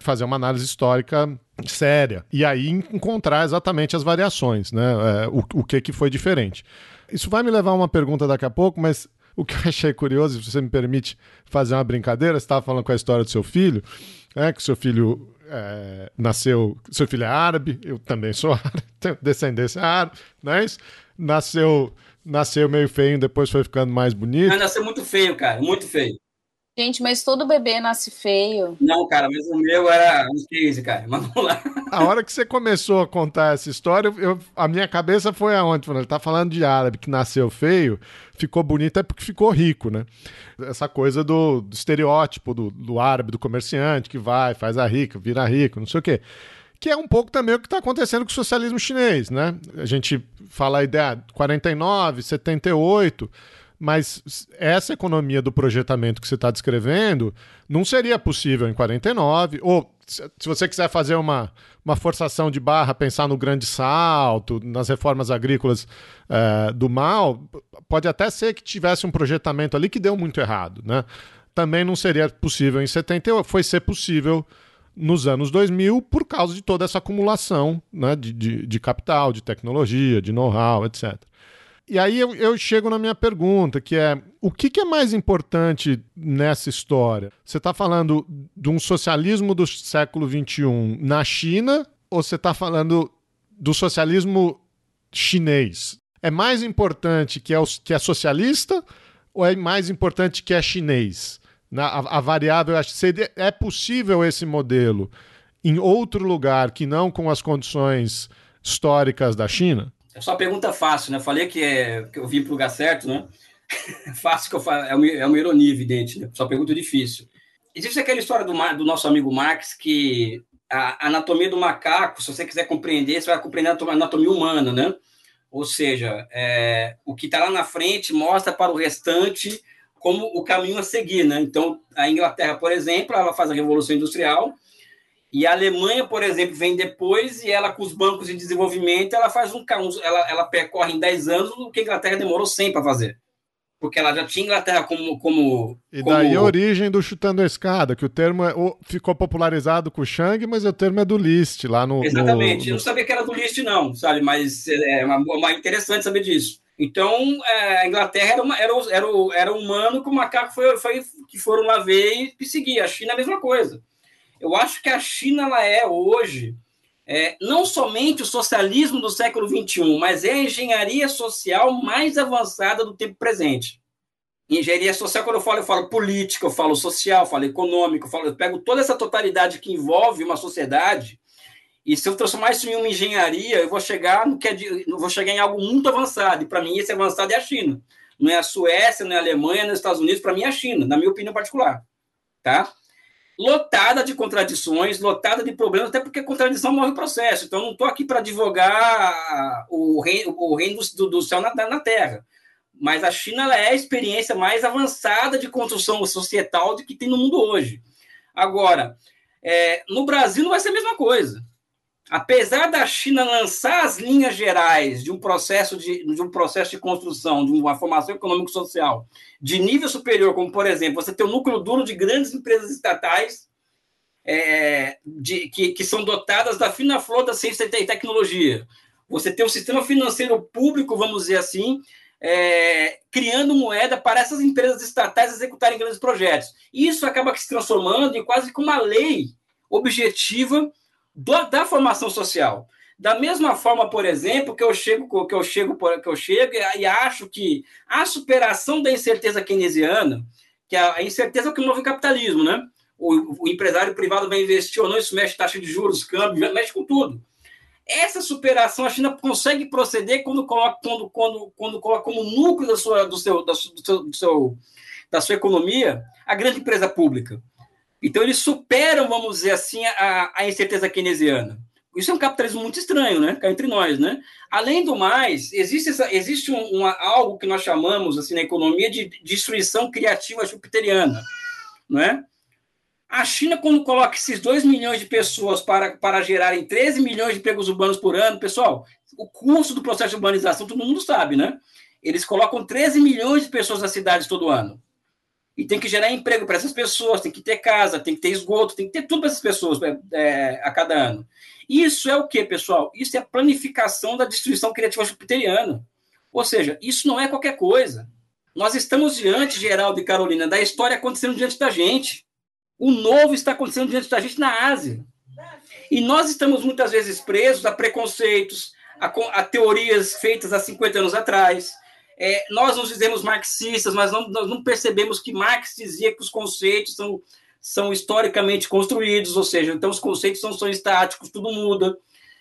Fazer uma análise histórica séria e aí encontrar exatamente as variações, né? É, o, o que, que foi diferente. Isso vai me levar a uma pergunta daqui a pouco, mas o que eu achei curioso, se você me permite fazer uma brincadeira, você estava falando com a história do seu filho, né, que seu filho é, nasceu, seu filho é árabe, eu também sou árabe, tenho descendência árabe, não é? Nasceu, nasceu meio feio, depois foi ficando mais bonito. Ah, nasceu muito feio, cara, muito feio. Gente, mas todo bebê nasce feio. Não, cara, mas o meu era uns 15, cara. Mas vamos lá. A hora que você começou a contar essa história, eu, a minha cabeça foi aonde? Ele tá falando de árabe que nasceu feio, ficou bonito é porque ficou rico, né? Essa coisa do, do estereótipo do, do árabe, do comerciante que vai, faz a rica, vira rico, não sei o quê que é um pouco também o que está acontecendo com o socialismo chinês, né? A gente fala a ideia 49, 78, mas essa economia do projetamento que você está descrevendo não seria possível em 49, ou se você quiser fazer uma, uma forçação de barra, pensar no grande salto, nas reformas agrícolas é, do mal, pode até ser que tivesse um projetamento ali que deu muito errado. Né? Também não seria possível em 78, foi ser possível nos anos 2000 por causa de toda essa acumulação né, de, de, de capital, de tecnologia, de know-how, etc. E aí eu, eu, chego na minha pergunta, que é o que, que é mais importante nessa história? Você está falando de um socialismo do século XXI na China ou você está falando do socialismo chinês? É mais importante que é, que é socialista ou é mais importante que é chinês? Na, a, a variável, seria, é possível esse modelo em outro lugar que não com as condições históricas da China? É só pergunta fácil, né? Falei que, é, que eu vim para o lugar certo, né? fácil que eu falo, é uma, é uma ironia evidente, né? Só pergunta difícil. Existe aquela história do, do nosso amigo Marx que a anatomia do macaco, se você quiser compreender, você vai compreender a anatomia humana, né? Ou seja, é, o que está lá na frente mostra para o restante como o caminho a seguir, né? Então, a Inglaterra, por exemplo, ela faz a Revolução Industrial, e a Alemanha, por exemplo, vem depois e ela, com os bancos de desenvolvimento, ela faz um. Ela, ela percorre em 10 anos o que a Inglaterra demorou 100 para fazer. Porque ela já tinha Inglaterra como. como e como... daí a origem do chutando a escada, que o termo é, ficou popularizado com o Chang, mas o termo é do List lá no. Exatamente. No, Eu não sabia que era do List, não, sabe? Mas é uma, uma interessante saber disso. Então, é, a Inglaterra era, uma, era, era, era humano que o macaco foi, foi, que foram lá ver e perseguir. A China é a mesma coisa. Eu acho que a China ela é hoje é, não somente o socialismo do século XXI, mas é a engenharia social mais avançada do tempo presente. Engenharia social, quando eu falo, eu falo política, eu falo social, eu falo econômico, eu, falo, eu pego toda essa totalidade que envolve uma sociedade, e se eu transformar isso em uma engenharia, eu vou chegar no que é de, vou chegar em algo muito avançado. E para mim, esse avançado é a China. Não é a Suécia, não é a Alemanha, não é os Estados Unidos, para mim é a China, na minha opinião particular. Tá? Lotada de contradições, lotada de problemas, até porque contradição morre o processo. Então, não estou aqui para advogar o reino, o reino do, do céu na, na, Terra. Mas a China é a experiência mais avançada de construção societal que tem no mundo hoje. Agora, é, no Brasil não vai ser a mesma coisa. Apesar da China lançar as linhas gerais de um processo de, de um processo de construção, de uma formação econômico-social de nível superior, como por exemplo, você tem um núcleo duro de grandes empresas estatais é, de, que, que são dotadas da fina flor da ciência e tecnologia. Você tem um sistema financeiro público, vamos dizer assim, é, criando moeda para essas empresas estatais executarem grandes projetos. Isso acaba se transformando em quase como uma lei objetiva do, da formação social. Da mesma forma, por exemplo, que eu chego que eu chego que eu chego e acho que a superação da incerteza keynesiana, que é a incerteza que move o capitalismo, né? O, o, empresário privado vai investir ou não, isso mexe taxa de juros, câmbio, mexe com tudo. Essa superação a China consegue proceder quando coloca, quando, quando, quando coloca como núcleo da sua, do seu, da, do seu, do seu, da sua economia a grande empresa pública. Então, eles superam, vamos dizer assim, a, a incerteza keynesiana. Isso é um capitalismo muito estranho, né? Entre nós, né? Além do mais, existe, essa, existe um, uma, algo que nós chamamos, assim, na economia de destruição criativa jupiteriana, não é? A China, quando coloca esses 2 milhões de pessoas para, para gerarem 13 milhões de empregos urbanos por ano, pessoal, o custo do processo de urbanização todo mundo sabe, né? Eles colocam 13 milhões de pessoas nas cidades todo ano. E tem que gerar emprego para essas pessoas, tem que ter casa, tem que ter esgoto, tem que ter tudo para essas pessoas é, é, a cada ano. Isso é o que, pessoal? Isso é a planificação da destruição criativa jupiteriana. Ou seja, isso não é qualquer coisa. Nós estamos diante, Geraldo e Carolina, da história acontecendo diante da gente. O novo está acontecendo diante da gente na Ásia. E nós estamos muitas vezes presos a preconceitos, a, a teorias feitas há 50 anos atrás. É, nós nos dizemos marxistas, mas não, nós não percebemos que Marx dizia que os conceitos são, são historicamente construídos, ou seja, então os conceitos são, são estáticos, tudo muda.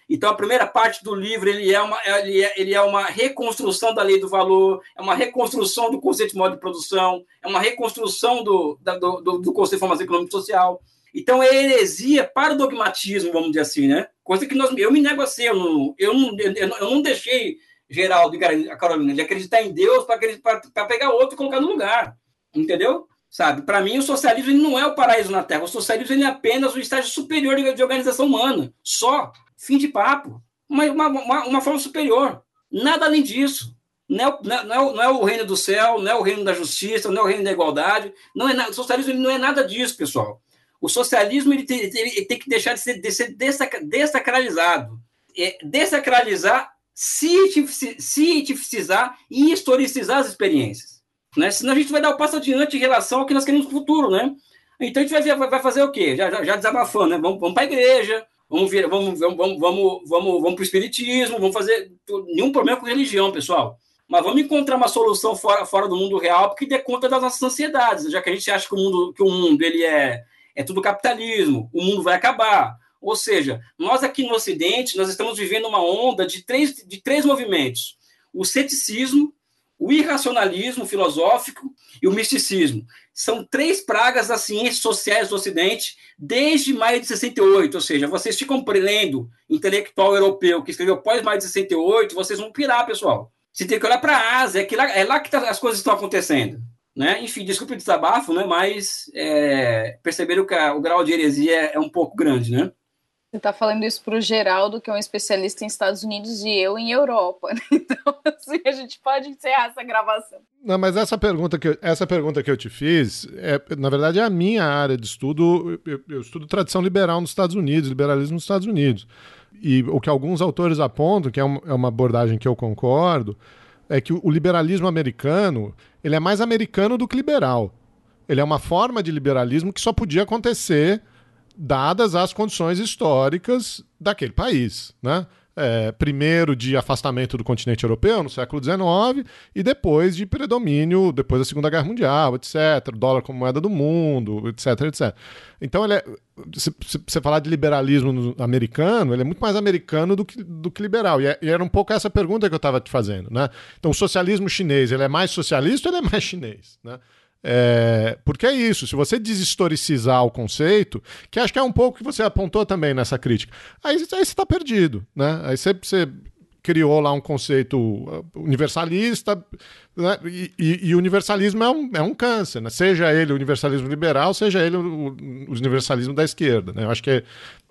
Então, a primeira parte do livro ele é, uma, ele, é, ele é uma reconstrução da lei do valor, é uma reconstrução do conceito de modo de produção, é uma reconstrução do, da, do, do, conceito de formação econômica e social. Então, é heresia para o dogmatismo, vamos dizer assim, né? Coisa que nós, eu me nego a ser, eu não, eu não, eu não deixei Geraldo e a Carolina de acreditar em Deus para pegar outro e colocar no lugar, entendeu? Sabe? Para mim, o socialismo não é o paraíso na Terra. O socialismo é apenas o estágio superior de organização humana. Só. Fim de papo. Uma, uma, uma forma superior. Nada além disso. Não é, não, é, não é, o reino do céu, não é o reino da justiça, não é o reino da igualdade. Não é, o socialismo não é nada disso, pessoal. O socialismo ele tem, ele tem que deixar de ser, de ser dessacralizado. É, dessacralizar, cientificizar e historicizar as experiências. Né? Senão a gente vai dar o passo adiante em relação ao que nós queremos no futuro. Né? Então a gente vai, vai fazer o quê? Já, já, já desabafando, né? vamos, vamos para a igreja, vamos vir, vamos, vamos, vamos, vamos, vamos, vamos para o espiritismo, vamos fazer nenhum problema com religião, pessoal. Mas vamos encontrar uma solução fora, fora do mundo real porque dê conta das nossas ansiedades, já que a gente acha que o mundo, que o mundo ele é, é tudo capitalismo, o mundo vai acabar. Ou seja, nós aqui no Ocidente, nós estamos vivendo uma onda de três, de três movimentos. O ceticismo, o irracionalismo filosófico e o misticismo. São três pragas das ciências sociais do Ocidente desde maio de 68. Ou seja, vocês ficam lendo intelectual europeu que escreveu pós maio de 68, vocês vão pirar, pessoal. Você tem que olhar para a Ásia, é, que lá, é lá que tá, as coisas estão acontecendo. Né? Enfim, desculpe o desabafo, né? mas é, perceberam que a, o grau de heresia é, é um pouco grande. Né? Você está falando isso para o Geraldo, que é um especialista em Estados Unidos, e eu em Europa. Né? Então, assim, a gente pode encerrar essa gravação. Não, mas essa pergunta que eu, essa pergunta que eu te fiz, é, na verdade, é a minha área de estudo. Eu, eu estudo tradição liberal nos Estados Unidos, liberalismo nos Estados Unidos. E o que alguns autores apontam, que é uma, é uma abordagem que eu concordo, é que o liberalismo americano ele é mais americano do que liberal. Ele é uma forma de liberalismo que só podia acontecer dadas as condições históricas daquele país, né? É, primeiro de afastamento do continente europeu no século XIX e depois de predomínio depois da Segunda Guerra Mundial, etc. Dólar como moeda do mundo, etc, etc. Então ele é, se você falar de liberalismo americano, ele é muito mais americano do que, do que liberal. E, é, e era um pouco essa pergunta que eu estava te fazendo, né? Então o socialismo chinês, ele é mais socialista ou ele é mais chinês, né? É, porque é isso, se você deshistoricizar o conceito, que acho que é um pouco que você apontou também nessa crítica, aí, aí você está perdido, né? Aí você, você, criou lá um conceito uh, universalista, né? e, e, e, o universalismo é um, é um câncer, né? seja ele o universalismo liberal, seja ele o, o universalismo da esquerda. Né? Eu acho que é,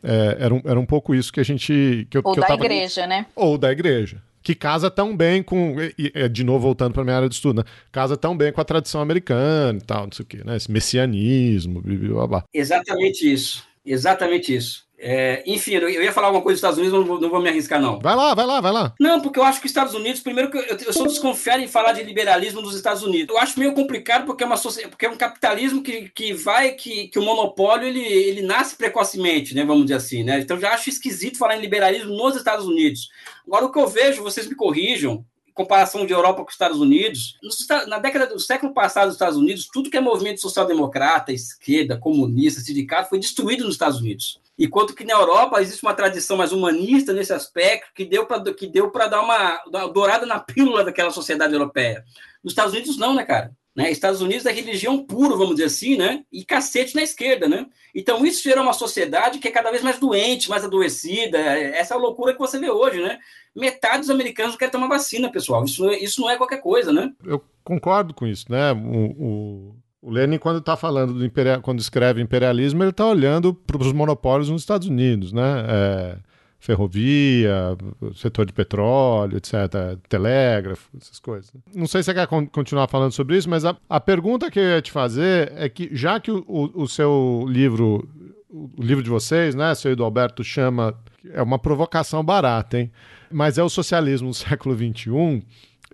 é, era, um, era um pouco isso que a gente. Que eu, Ou que da tava... igreja, né? Ou da igreja que casa tão bem com. E, de novo, voltando para minha área de estudo, né? casa tão bem com a tradição americana e tal, não sei o quê, né? Esse messianismo, blá, blá. Exatamente isso. Exatamente isso. É, enfim, eu ia falar alguma coisa dos Estados Unidos, não vou, não vou me arriscar, não. Vai lá, vai lá, vai lá. Não, porque eu acho que os Estados Unidos, primeiro que eu, eu sou desconfiado em falar de liberalismo dos Estados Unidos. Eu acho meio complicado porque é, uma, porque é um capitalismo que, que vai, que, que o monopólio ele, ele nasce precocemente, né? Vamos dizer assim, né? Então já acho esquisito falar em liberalismo nos Estados Unidos. Agora, o que eu vejo, vocês me corrijam, comparação de Europa com os Estados Unidos, na década do século passado, nos Estados Unidos, tudo que é movimento social-democrata, esquerda, comunista, sindicato, foi destruído nos Estados Unidos. Enquanto que na Europa existe uma tradição mais humanista nesse aspecto que deu para que deu para dar uma, uma dourada na pílula daquela sociedade europeia. Nos Estados Unidos não, né, cara? Né? Estados Unidos é religião pura, vamos dizer assim, né? E cacete na esquerda, né? Então isso gera uma sociedade que é cada vez mais doente, mais adoecida. Essa é loucura que você vê hoje, né? Metade dos americanos quer tomar vacina, pessoal. Isso, isso não é qualquer coisa, né? Eu concordo com isso, né? O, o, o Lenin, quando está falando do imperial, quando escreve imperialismo, ele está olhando para os monopólios nos Estados Unidos, né? É, ferrovia, setor de petróleo, etc., telégrafo, essas coisas. Não sei se você quer continuar falando sobre isso, mas a, a pergunta que eu ia te fazer é que, já que o, o, o seu livro, o livro de vocês, né, seu do Alberto, chama. É uma provocação barata, hein? Mas é o socialismo no século XXI.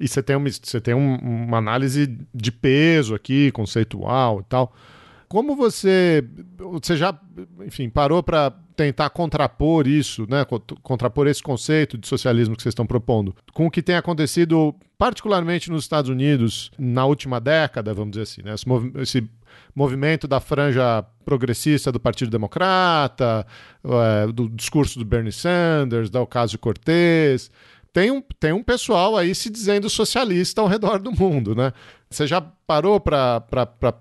E você tem, uma, você tem um, uma análise de peso aqui, conceitual e tal. Como você, você já, enfim, parou para tentar contrapor isso, né, contrapor esse conceito de socialismo que vocês estão propondo, com o que tem acontecido particularmente nos Estados Unidos na última década, vamos dizer assim, né, esse, mov esse movimento da franja progressista do Partido Democrata, é, do discurso do Bernie Sanders, da Ocasio-Cortez, tem um, tem um pessoal aí se dizendo socialista ao redor do mundo, né? Você já parou para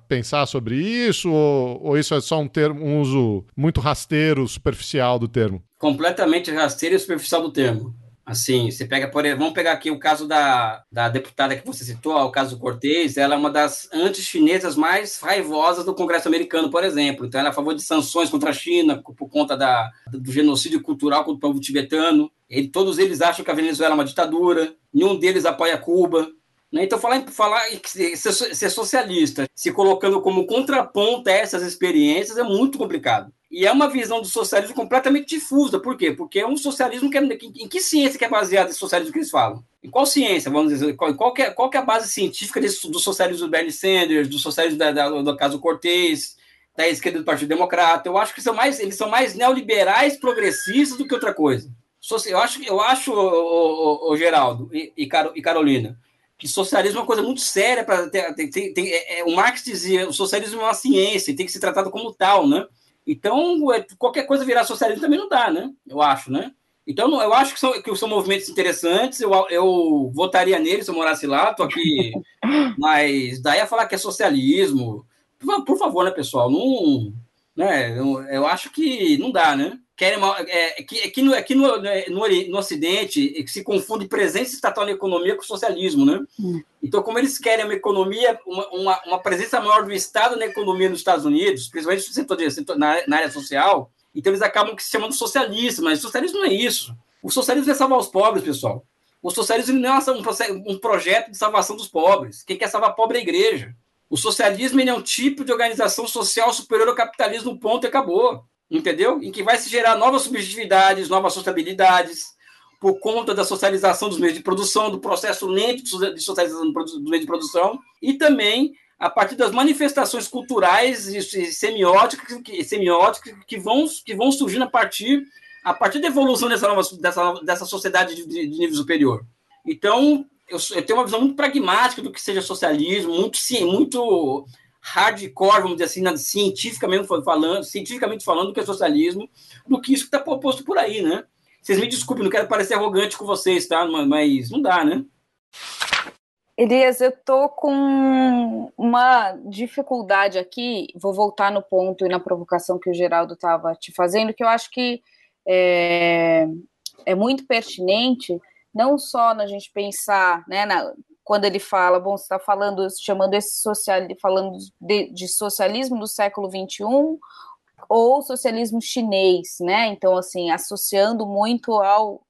pensar sobre isso ou, ou, isso é só um termo, um uso muito rasteiro, superficial do termo? Completamente rasteiro e superficial do termo. Assim, você pega, por vamos pegar aqui o caso da, da deputada que você citou, o caso Cortez, ela é uma das anti-chinesas mais raivosas do Congresso americano, por exemplo. Então, ela é a favor de sanções contra a China por conta da, do genocídio cultural contra o povo tibetano. Ele, todos eles acham que a Venezuela é uma ditadura, nenhum deles apoia Cuba. Né? Então, falar, falar ser socialista, se colocando como contraponto a essas experiências, é muito complicado. E é uma visão do socialismo completamente difusa. Por quê? Porque é um socialismo que é, em que ciência que é baseado esse socialismo que eles falam? Em qual ciência, vamos dizer, qual, qual, é, qual é a base científica desse, do socialismo do Bernie Sanders, do socialismo da, da, do caso Cortez, da esquerda do Partido Democrata? Eu acho que são mais, eles são mais neoliberais progressistas do que outra coisa. Eu acho, eu acho o, o, o Geraldo e, e, Carolina, que socialismo é uma coisa muito séria para tem, tem, é, é, o Marx dizia o socialismo é uma ciência e tem que ser tratado como tal, né? Então é, qualquer coisa virar socialismo também não dá, né? Eu acho, né? Então eu acho que são, que são movimentos interessantes. Eu, eu votaria neles se eu morasse lá. Tô aqui, mas daí a falar que é socialismo, por, por favor, né, pessoal? Não, né? Eu, eu acho que não dá, né? Querem uma, é, que, aqui, no, aqui no, né, no, no Ocidente se confunde presença estatal na economia com socialismo, né? Hum. Então, como eles querem uma economia, uma, uma, uma, presença maior do Estado na economia nos Estados Unidos, principalmente no setor, de, na, na, área social, então eles acabam se chamando socialismo, mas socialismo não é isso. O socialismo é salvar os pobres, pessoal. O socialismo não é um, um projeto de salvação dos pobres. Quem quer salvar pobre é a igreja. O socialismo é um tipo de organização social superior ao capitalismo, ponto e acabou entendeu? Em que vai se gerar novas subjetividades, novas sociabilidades, por conta da socialização dos meios de produção, do processo lento de socialização do meio de produção, e também a partir das manifestações culturais e semióticas que, semióticas que, vão, que vão surgindo a partir, a partir da evolução dessa, nova, dessa, dessa sociedade de, de nível superior. Então, eu, eu, tenho uma visão muito pragmática do que seja socialismo, muito, muito hardcore, vamos dizer assim, na, cientificamente falando, cientificamente falando, que é socialismo, do que isso que está proposto por aí, né? Vocês me desculpem, não quero parecer arrogante com vocês, tá? Mas não dá, né? Elias, eu tô com uma dificuldade aqui, vou voltar no ponto e na provocação que o Geraldo estava te fazendo, que eu acho que é, é muito pertinente, não só na gente pensar né, na, quando ele fala, bom, você está falando, chamando esse social, falando de, de socialismo do século XXI ou socialismo chinês, né? Então, assim, associando muito ao,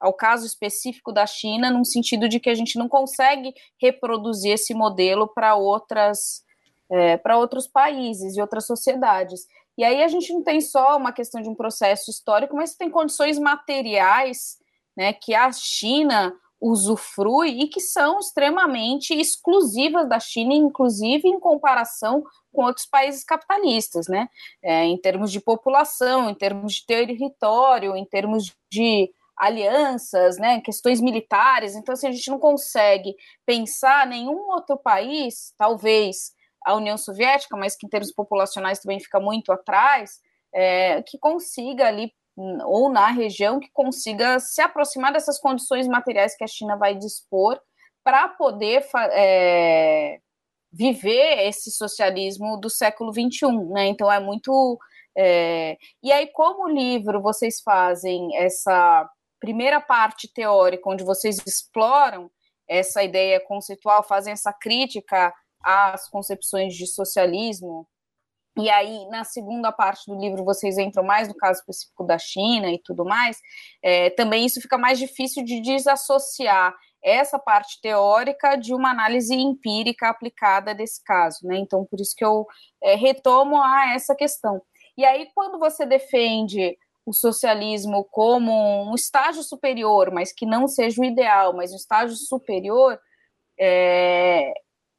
ao caso específico da China, num sentido de que a gente não consegue reproduzir esse modelo para outras é, para outros países e outras sociedades. E aí a gente não tem só uma questão de um processo histórico, mas tem condições materiais né, que a China usufrui e que são extremamente exclusivas da China, inclusive em comparação com outros países capitalistas, né? É, em termos de população, em termos de território, em termos de alianças, né, questões militares. Então, assim, a gente não consegue pensar nenhum outro país, talvez a União Soviética, mas que em termos populacionais também fica muito atrás, é, que consiga ali ou na região que consiga se aproximar dessas condições materiais que a China vai dispor para poder é, viver esse socialismo do século XXI, né? Então é muito é... e aí como livro vocês fazem essa primeira parte teórica onde vocês exploram essa ideia conceitual, fazem essa crítica às concepções de socialismo e aí, na segunda parte do livro, vocês entram mais no caso específico da China e tudo mais, é, também isso fica mais difícil de desassociar essa parte teórica de uma análise empírica aplicada desse caso, né? Então, por isso que eu é, retomo a essa questão. E aí, quando você defende o socialismo como um estágio superior, mas que não seja o ideal, mas um estágio superior, é,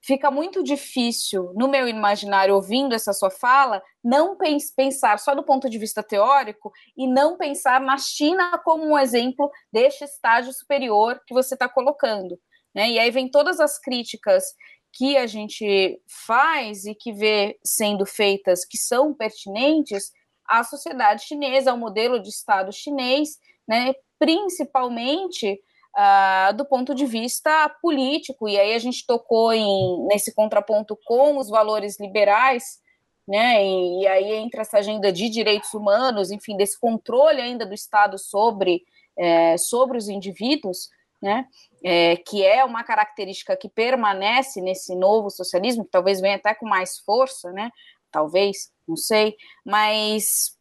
fica muito difícil, no meu imaginário, ouvindo essa sua fala, não pensar só do ponto de vista teórico e não pensar na China como um exemplo deste estágio superior que você está colocando. Né? E aí vem todas as críticas que a gente faz e que vê sendo feitas que são pertinentes à sociedade chinesa, ao modelo de Estado chinês, né? principalmente uh, do ponto de vista político, e aí a gente tocou em, nesse contraponto com os valores liberais, né, e, e aí entra essa agenda de direitos humanos, enfim, desse controle ainda do Estado sobre, é, sobre os indivíduos, né, é, que é uma característica que permanece nesse novo socialismo, que talvez venha até com mais força, né, talvez, não sei, mas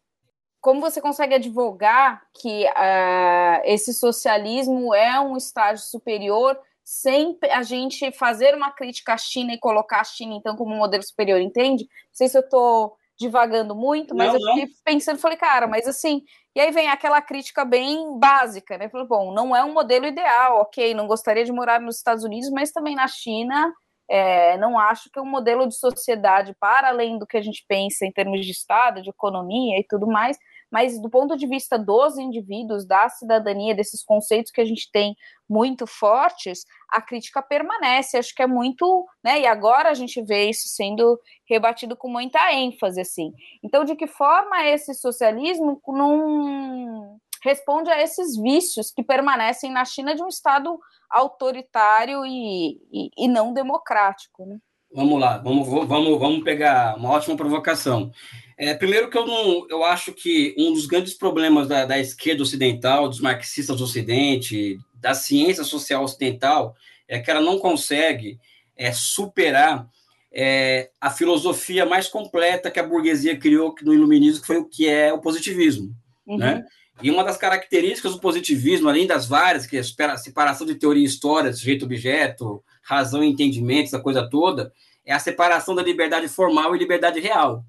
como você consegue advogar que uh, esse socialismo é um estágio superior sem a gente fazer uma crítica à China e colocar a China, então, como um modelo superior, entende? Não sei se eu estou divagando muito, mas não, eu fiquei não. pensando, falei, cara, mas assim, e aí vem aquela crítica bem básica, né? Falei, bom, não é um modelo ideal, ok, não gostaria de morar nos Estados Unidos, mas também na China, é, não acho que é um modelo de sociedade para além do que a gente pensa em termos de Estado, de economia e tudo mais, mas do ponto de vista dos indivíduos, da cidadania, desses conceitos que a gente tem muito fortes, a crítica permanece. Acho que é muito, né? E agora a gente vê isso sendo rebatido com muita ênfase, assim. Então, de que forma esse socialismo não responde a esses vícios que permanecem na China de um Estado autoritário e, e, e não democrático, né? Vamos lá, vamos, vamos, vamos pegar uma ótima provocação. É, primeiro que eu não, eu acho que um dos grandes problemas da, da esquerda ocidental, dos marxistas do Ocidente, da ciência social ocidental, é que ela não consegue é, superar é, a filosofia mais completa que a burguesia criou no iluminismo, que foi o que é o positivismo, uhum. né? E uma das características do positivismo, além das várias, que é a separação de teoria e história, sujeito-objeto, razão e entendimento, essa coisa toda, é a separação da liberdade formal e liberdade real.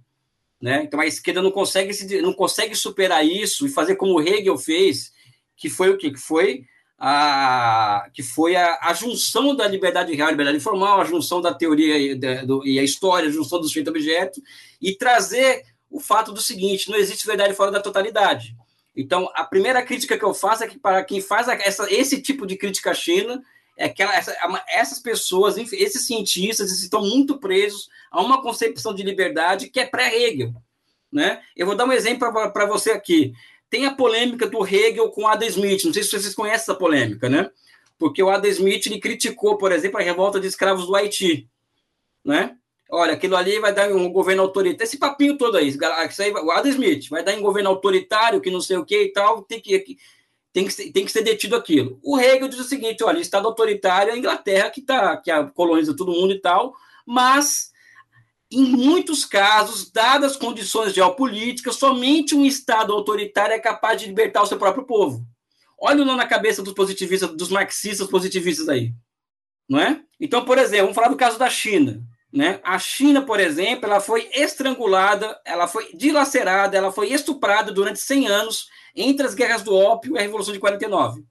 Né? Então a esquerda não consegue, se, não consegue superar isso e fazer como Hegel fez, que foi o quê? Que foi a, que foi a, a junção da liberdade real e liberdade formal, a junção da teoria e, da, do, e a história, a junção do sujeito objeto, e trazer o fato do seguinte: não existe verdade fora da totalidade. Então, a primeira crítica que eu faço é que para quem faz essa, esse tipo de crítica à China, é que ela, essa, essas pessoas, esses cientistas, estão muito presos a uma concepção de liberdade que é pré-Hegel. Né? Eu vou dar um exemplo para você aqui. Tem a polêmica do Hegel com Adam Smith. Não sei se vocês conhecem essa polêmica, né? Porque o Adam Smith ele criticou, por exemplo, a revolta de escravos do Haiti. Né? Olha, aquilo ali vai dar um governo autoritário. Esse papinho todo aí, isso aí o Adam Smith vai dar um governo autoritário, que não sei o que e tal, tem que, tem que, ser, tem que ser detido aquilo. O Hegel diz o seguinte: olha, Estado autoritário é a Inglaterra que, tá, que coloniza todo mundo e tal, mas em muitos casos, dadas as condições geopolíticas, somente um Estado autoritário é capaz de libertar o seu próprio povo. Olha o nó na cabeça dos positivistas, dos marxistas positivistas aí. Não é? Então, por exemplo, vamos falar do caso da China. Né? A China, por exemplo, ela foi estrangulada, ela foi dilacerada, ela foi estuprada durante 100 anos entre as guerras do ópio e a Revolução de 49.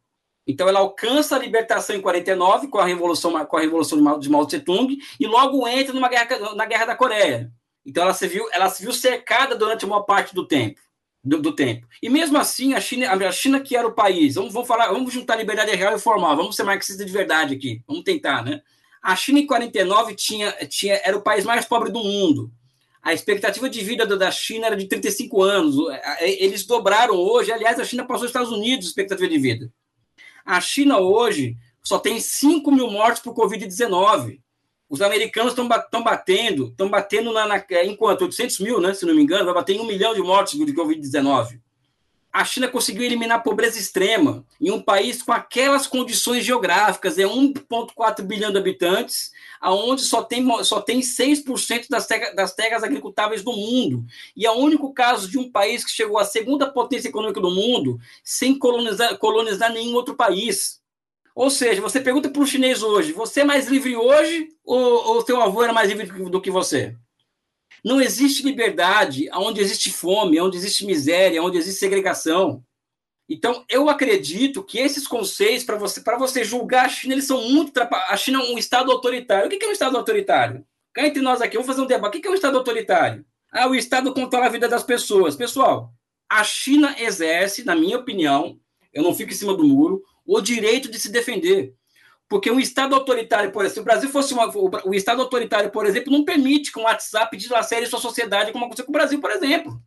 Então, ela alcança a libertação em 49 com a Revolução, com a revolução de Mao Tse-tung e logo entra numa guerra, na Guerra da Coreia. Então, ela se viu, ela se viu cercada durante uma parte do tempo. Do, do, tempo. E mesmo assim, a China, a China que era o país, vamos, vamos falar, vamos juntar liberdade real e formal, vamos ser marxista de verdade aqui, vamos tentar, né? A China, em 49, tinha, tinha, era o país mais pobre do mundo. A expectativa de vida da China era de 35 anos. Eles dobraram hoje. Aliás, a China passou os Estados Unidos expectativa de vida. A China hoje só tem 5 mil mortes por Covid-19. Os americanos estão batendo, estão batendo na, na, enquanto 800 mil, né, se não me engano, vai bater em um milhão de mortes de Covid-19 a China conseguiu eliminar a pobreza extrema em um país com aquelas condições geográficas, é 1,4 bilhão de habitantes, aonde só tem, só tem 6% das, terras, das terras agricultáveis do mundo. E é o único caso de um país que chegou à segunda potência econômica do mundo sem colonizar, colonizar nenhum outro país. Ou seja, você pergunta para o chinês hoje: você é mais livre hoje ou o seu avô era mais livre do que você? Não existe liberdade onde existe fome, onde existe miséria, onde existe segregação. Então, eu acredito que esses conceitos, para você, você julgar a China, eles são muito. A China é um Estado autoritário. O que é um Estado autoritário? Cá entre nós aqui, vamos fazer um debate. O que é um Estado autoritário? Ah, o Estado controla a vida das pessoas. Pessoal, a China exerce, na minha opinião, eu não fico em cima do muro, o direito de se defender. Porque um Estado autoritário, por exemplo, se o Brasil fosse uma, o Estado autoritário, por exemplo, não permite que o WhatsApp dilacere sua sociedade, como aconteceu com o Brasil, por exemplo.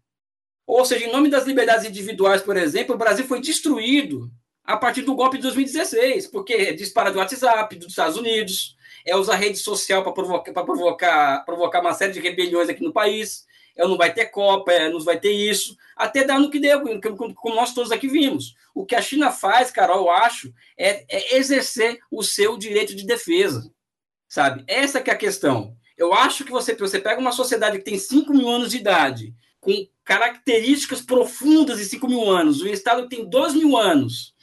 Ou seja, em nome das liberdades individuais, por exemplo, o Brasil foi destruído a partir do golpe de 2016, porque dispara do WhatsApp dos Estados Unidos, é usar rede social para provocar, provocar, provocar uma série de rebeliões aqui no país, é não vai ter Copa, é, não vai ter isso, até dar no que deu, como nós todos aqui vimos. O que a China faz, Carol, eu acho, é, é exercer o seu direito de defesa, sabe? Essa que é a questão. Eu acho que você, você pega uma sociedade que tem 5 mil anos de idade, com características profundas de 5 mil anos, um Estado que tem 2 mil anos,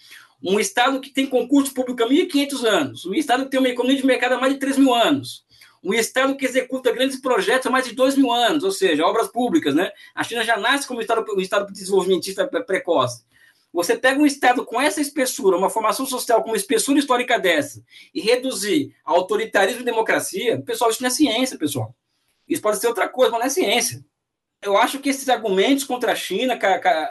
um Estado que tem concurso público há 1.500 anos, um Estado que tem uma economia de mercado há mais de 3 mil anos, um Estado que executa grandes projetos há mais de 2 mil anos, ou seja, obras públicas, né? A China já nasce como um Estado, um estado desenvolvimentista precoce. Você pega um Estado com essa espessura, uma formação social com uma espessura histórica dessa, e reduzir autoritarismo e democracia, pessoal, isso não é ciência, pessoal. Isso pode ser outra coisa, mas não é ciência. Eu acho que esses argumentos contra a China,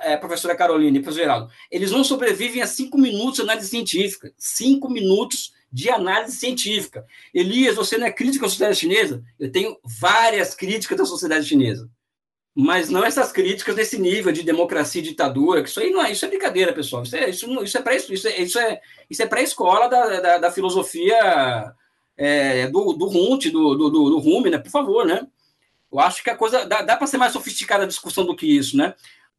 é, professora Carolina e professor Geraldo, eles não sobrevivem a cinco minutos de análise científica. Cinco minutos de análise científica. Elias, você não é crítico à sociedade chinesa? Eu tenho várias críticas da sociedade chinesa mas não essas críticas desse nível de democracia e ditadura, que isso aí não é, isso é brincadeira, pessoal. Isso é, isso, isso é para isso, isso é, isso é, isso é pré-escola da, da, da, filosofia é, do, do Hunt, do, do, do Rumi, né? Por favor, né? Eu acho que a coisa dá, dá para ser mais sofisticada a discussão do que isso, né?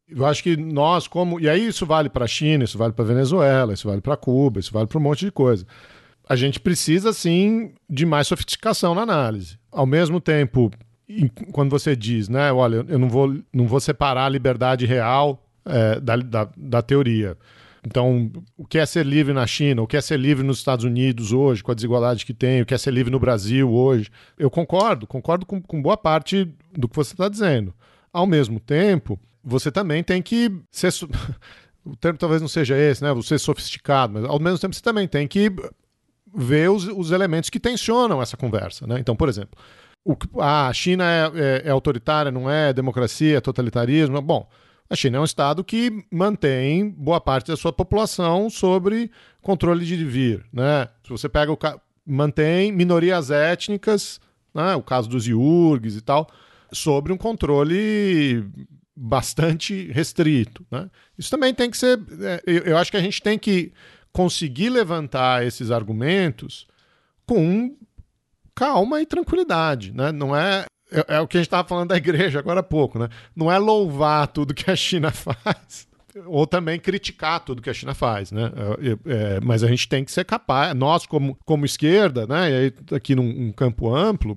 Eu acho que nós, como. E aí isso vale para a China, isso vale para Venezuela, isso vale para Cuba, isso vale para um monte de coisa. A gente precisa, sim, de mais sofisticação na análise. Ao mesmo tempo, quando você diz, né, olha, eu não vou, não vou separar a liberdade real é, da, da, da, teoria. Então, o que é ser livre na China, o que é ser livre nos Estados Unidos hoje, com a desigualdade que tem, o que é ser livre no Brasil hoje. Eu concordo, concordo com, com boa parte do que você está dizendo. Ao mesmo tempo, você também tem que ser. o termo talvez não seja esse, né? Você sofisticado, mas ao mesmo tempo você também tem que ver os, os elementos que tensionam essa conversa, né? Então, por exemplo, o, a China é, é, é autoritária, não é? Democracia, é totalitarismo? Bom, a China é um Estado que mantém boa parte da sua população sobre controle de vir. Né? Se você pega o. mantém minorias étnicas, né? o caso dos iurgues e tal, sobre um controle bastante restrito. Né? Isso também tem que ser. É, eu acho que a gente tem que conseguir levantar esses argumentos com calma e tranquilidade, né? Não é é, é o que a gente estava falando da igreja agora há pouco, né? Não é louvar tudo que a China faz ou também criticar tudo que a China faz, né? É, é, mas a gente tem que ser capaz, nós como, como esquerda, né? E aí, aqui num um campo amplo,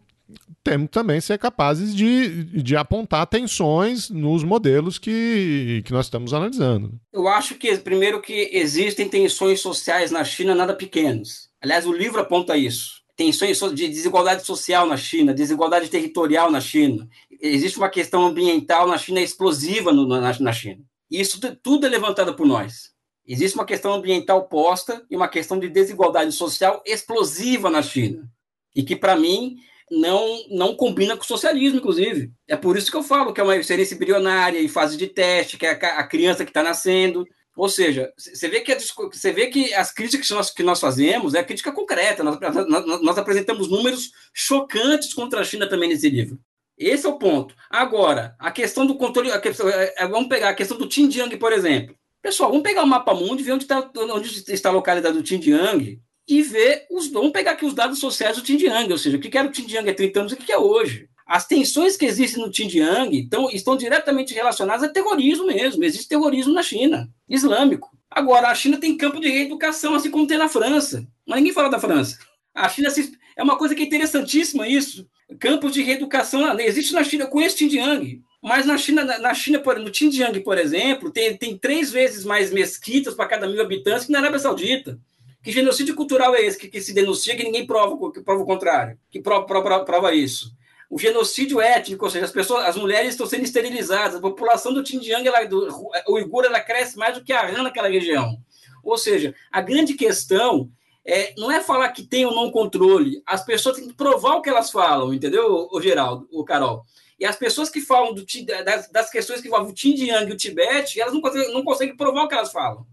temos também ser capazes de, de apontar tensões nos modelos que, que nós estamos analisando. Eu acho que, primeiro, que existem tensões sociais na China nada pequenas. Aliás, o livro aponta isso tensões de desigualdade social na China, desigualdade territorial na China. Existe uma questão ambiental na China explosiva no, na, na China. Isso tudo é levantado por nós. Existe uma questão ambiental posta e uma questão de desigualdade social explosiva na China. E que, para mim, não, não combina com o socialismo, inclusive. É por isso que eu falo que é uma excelência embrionária, em fase de teste, que é a, criança que está nascendo. Ou seja, você vê que, a, você vê que as críticas que nós, que nós fazemos é crítica concreta. Nós, nós, nós apresentamos números chocantes contra a China também nesse livro. Esse é o ponto. Agora, a questão do controle. Questão, é, é, vamos pegar a questão do Xinjiang, por exemplo. Pessoal, vamos pegar o mapa mundo e ver onde, tá, onde está localizado o Xinjiang e ver os. Vamos pegar aqui os dados sociais do Xinjiang, ou seja, o que era o Xinjiang há 30 anos e o que é hoje. As tensões que existem no Xinjiang estão, estão diretamente relacionadas a terrorismo mesmo. Existe terrorismo na China, islâmico. Agora, a China tem campo de reeducação, assim como tem na França. Mas ninguém fala da França. A China se, é uma coisa que é interessantíssima isso. Campos de reeducação existe na China, eu conheço Xinjiang. Mas na China, na China, no Xinjiang, por exemplo, tem, tem três vezes mais mesquitas para cada mil habitantes que na Arábia Saudita. Que genocídio cultural é esse que, que se denuncia que ninguém prova, que prova o contrário, que prova, prova, prova isso? O genocídio étnico, ou seja, as pessoas, as mulheres estão sendo esterilizadas, a população do Xinjiang, ela, do o Uigur, ela cresce mais do que a rã naquela região. Ou seja, a grande questão é, não é falar que tem ou não controle, as pessoas têm que provar o que elas falam, entendeu, o Geraldo, o Carol? E as pessoas que falam do, das, das questões que envolvem o Xinjiang e o Tibete, elas não conseguem, não conseguem provar o que elas falam.